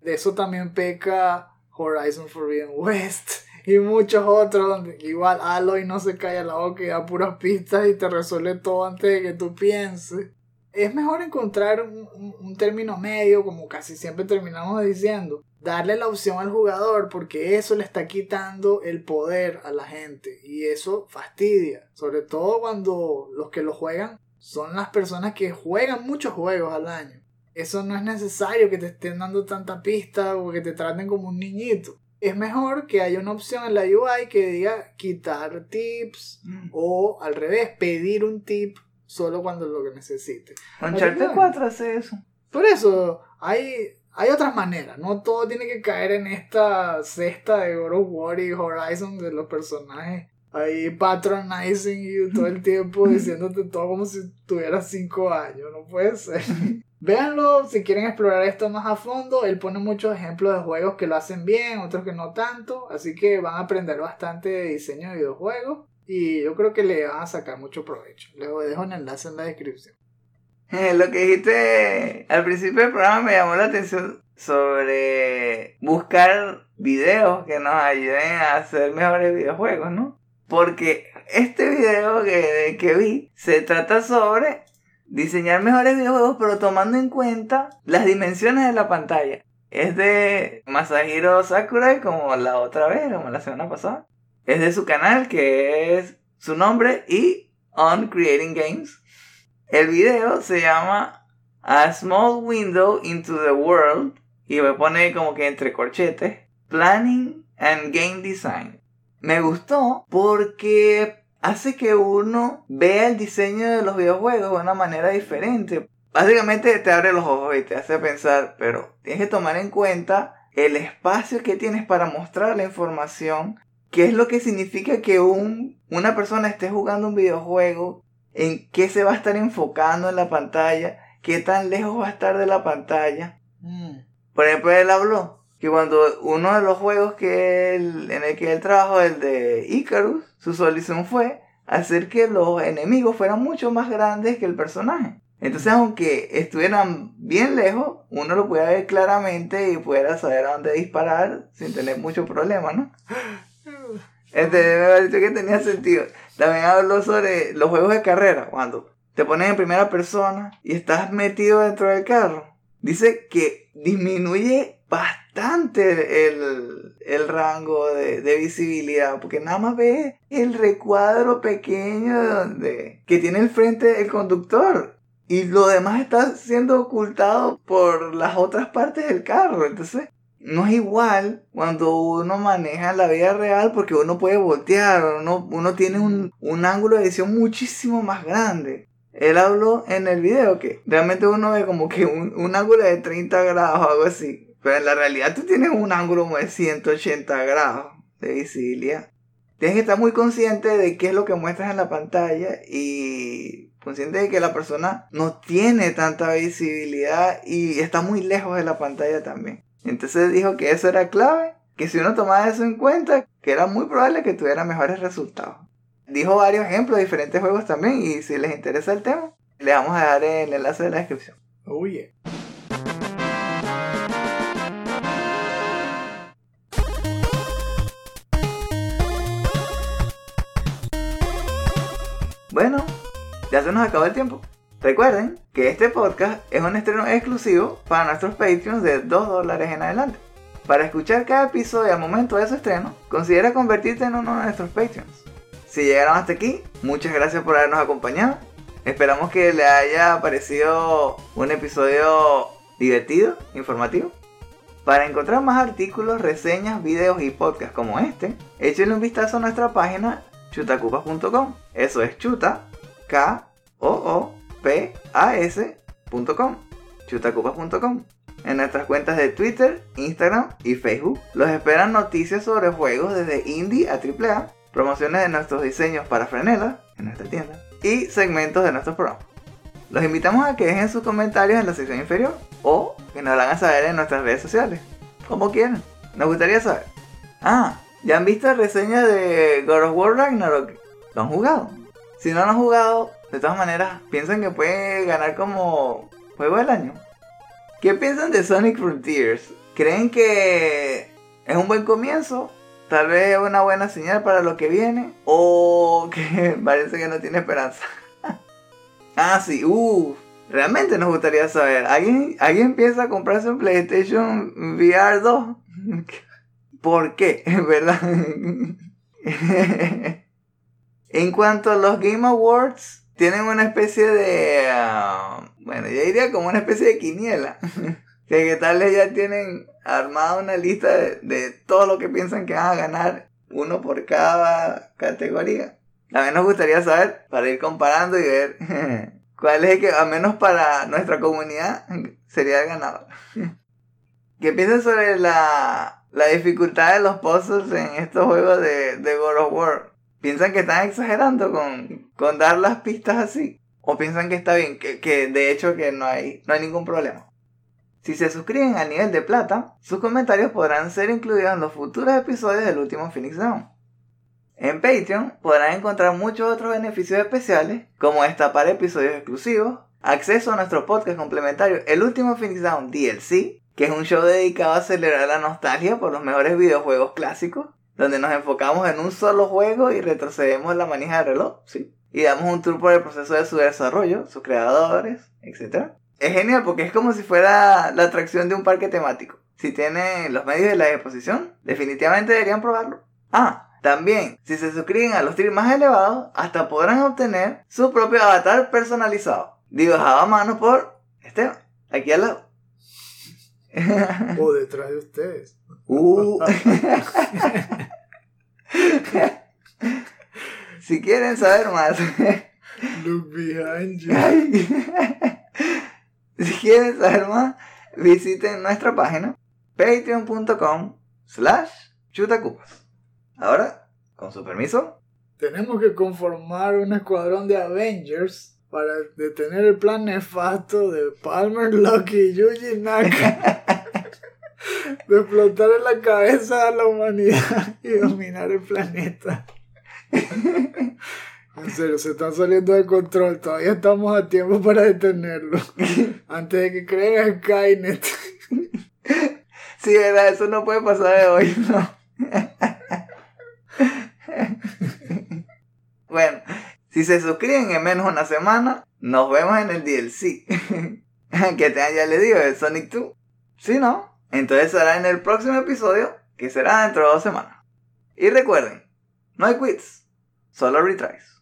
De eso también peca Horizon Forbidden West y muchos otros donde igual Aloy no se calla la boca y da puras pistas y te resuelve todo antes de que tú pienses. Es mejor encontrar un, un- un término medio, como casi siempre terminamos diciendo. Darle la opción al jugador porque eso le está quitando el poder a la gente y eso fastidia. Sobre todo cuando los que lo juegan son las personas que juegan muchos juegos al año. Eso no es necesario que te estén dando tanta pista o que te traten como un niñito. Es mejor que haya una opción en la UI que diga quitar tips o al revés, pedir un tip solo cuando lo que necesite. Uncharted 4 hace eso. Por eso hay, hay otras maneras, no todo tiene que caer en esta cesta de God of War y Horizon de los personajes ahí patronizing you todo el tiempo diciéndote todo como si tuvieras 5 años, no puede ser. Véanlo si quieren explorar esto más a fondo. Él pone muchos ejemplos de juegos que lo hacen bien, otros que no tanto. Así que van a aprender bastante de diseño de videojuegos. Y yo creo que le van a sacar mucho provecho. Les dejo un enlace en la descripción. Eh, Lo que dijiste al principio del programa me llamó la atención sobre buscar videos que nos ayuden a hacer mejores videojuegos, ¿no? Porque este video que, que vi se trata sobre diseñar mejores videojuegos pero tomando en cuenta las dimensiones de la pantalla. Es de Masahiro Sakurai como la otra vez, como la semana pasada. Es de su canal que es su nombre y On Creating Games. El video se llama A Small Window into the World y me pone como que entre corchetes Planning and Game Design. Me gustó porque hace que uno vea el diseño de los videojuegos de una manera diferente. Básicamente te abre los ojos y te hace pensar, pero tienes que tomar en cuenta el espacio que tienes para mostrar la información, qué es lo que significa que un, una persona esté jugando un videojuego, en qué se va a estar enfocando en la pantalla, qué tan lejos va a estar de la pantalla. Por ejemplo, él habló que cuando uno de los juegos que él, en el que él trabajó, el de Icarus, su solución fue hacer que los enemigos fueran mucho más grandes que el personaje. Entonces, aunque estuvieran bien lejos, uno lo pudiera ver claramente y pudiera saber a dónde disparar sin tener mucho problema, ¿no? Este me pareció que tenía sentido. También habló sobre los juegos de carrera, cuando te pones en primera persona y estás metido dentro del carro. Dice que disminuye bastante el, el rango de, de visibilidad, porque nada más ves el recuadro pequeño donde, que tiene el frente el conductor. Y lo demás está siendo ocultado por las otras partes del carro. Entonces, no es igual cuando uno maneja la vida real porque uno puede voltear, uno, uno tiene un, un ángulo de visión muchísimo más grande. Él habló en el video que realmente uno ve como que un, un ángulo de 30 grados o algo así. Pero en la realidad tú tienes un ángulo como de 180 grados de visibilidad. Tienes que estar muy consciente de qué es lo que muestras en la pantalla y consciente de que la persona no tiene tanta visibilidad y está muy lejos de la pantalla también. Entonces dijo que eso era clave, que si uno tomaba eso en cuenta, que era muy probable que tuviera mejores resultados. Dijo varios ejemplos de diferentes juegos también y si les interesa el tema, le vamos a dar el enlace de la descripción. Oh yeah. Bueno, ya se nos acabó el tiempo. Recuerden que este podcast es un estreno exclusivo para nuestros Patreons de 2 dólares en adelante. Para escuchar cada episodio al momento de su estreno, considera convertirte en uno de nuestros Patreons. Si llegaron hasta aquí, muchas gracias por habernos acompañado. Esperamos que les haya parecido un episodio divertido, informativo. Para encontrar más artículos, reseñas, videos y podcasts como este, échenle un vistazo a nuestra página chutacupas.com. Eso es chuta, K O O P A S.com. chutacupas.com. En nuestras cuentas de Twitter, Instagram y Facebook los esperan noticias sobre juegos desde indie a AAA, promociones de nuestros diseños para frenelas en nuestra tienda y segmentos de nuestros programas. Los invitamos a que dejen sus comentarios en la sección inferior o que nos lo hagan saber en nuestras redes sociales, como quieran. Nos gustaría saber. Ah, ¿ya han visto reseñas de God of War Ragnarok? ¿Lo han jugado? Si no lo han jugado, de todas maneras, piensan que puede ganar como juego del año. ¿Qué piensan de Sonic Frontiers? ¿Creen que es un buen comienzo Tal vez una buena señal para lo que viene. O que parece que no tiene esperanza. ah, sí, uff. Realmente nos gustaría saber. ¿Alguien, ¿Alguien piensa a comprarse un PlayStation VR 2? ¿Por qué? ¿Verdad? en cuanto a los Game Awards, tienen una especie de... ah, bueno, yo diría como una especie de quiniela. que qué tal ya tienen armada una lista de, de todo lo que piensan que van a ganar, uno por cada categoría. También nos gustaría saber, para ir comparando y ver cuál es el que, al menos para nuestra comunidad, sería el ganador. ¿Qué piensan sobre la, la dificultad de los puzzles en estos juegos de, de God of War? ¿Piensan que están exagerando con, con dar las pistas así? ¿O piensan que está bien? Que, que de hecho que no hay, no hay ningún problema. Si se suscriben al nivel de plata, sus comentarios podrán ser incluidos en los futuros episodios del último Phoenix Down. En Patreon podrán encontrar muchos otros beneficios especiales, como destapar episodios exclusivos, acceso a nuestro podcast complementario El último Phoenix Down DLC, que es un show dedicado a celebrar la nostalgia por los mejores videojuegos clásicos, donde nos enfocamos en un solo juego y retrocedemos la manija del reloj, ¿sí? Y damos un tour por el proceso de su desarrollo, sus creadores, etc. Es genial porque es como si fuera la atracción de un parque temático. Si tienen los medios de la exposición, definitivamente deberían probarlo. Ah, también, si se suscriben a los tiers más elevados, hasta podrán obtener su propio avatar personalizado, dibujado a mano por Esteban, aquí al lado. O detrás de ustedes. Uh. si quieren saber más, Look behind you. Si quieren saber más, visiten nuestra página patreon.com slash chutacupas. Ahora, con su permiso, Tenemos que conformar un escuadrón de Avengers para detener el plan nefasto de Palmer Lucky y Yuji Naka de explotar en la cabeza a la humanidad y dominar el planeta. En serio, se están saliendo de control. Todavía estamos a tiempo para detenerlo. Antes de que creen Skynet. sí, verdad, eso no puede pasar de hoy, ¿no? bueno, si se suscriben en menos de una semana, nos vemos en el DLC. que te, ya le digo, Sonic 2. ¿Sí, no? Entonces será en el próximo episodio, que será dentro de dos semanas. Y recuerden, no hay quits, solo retries.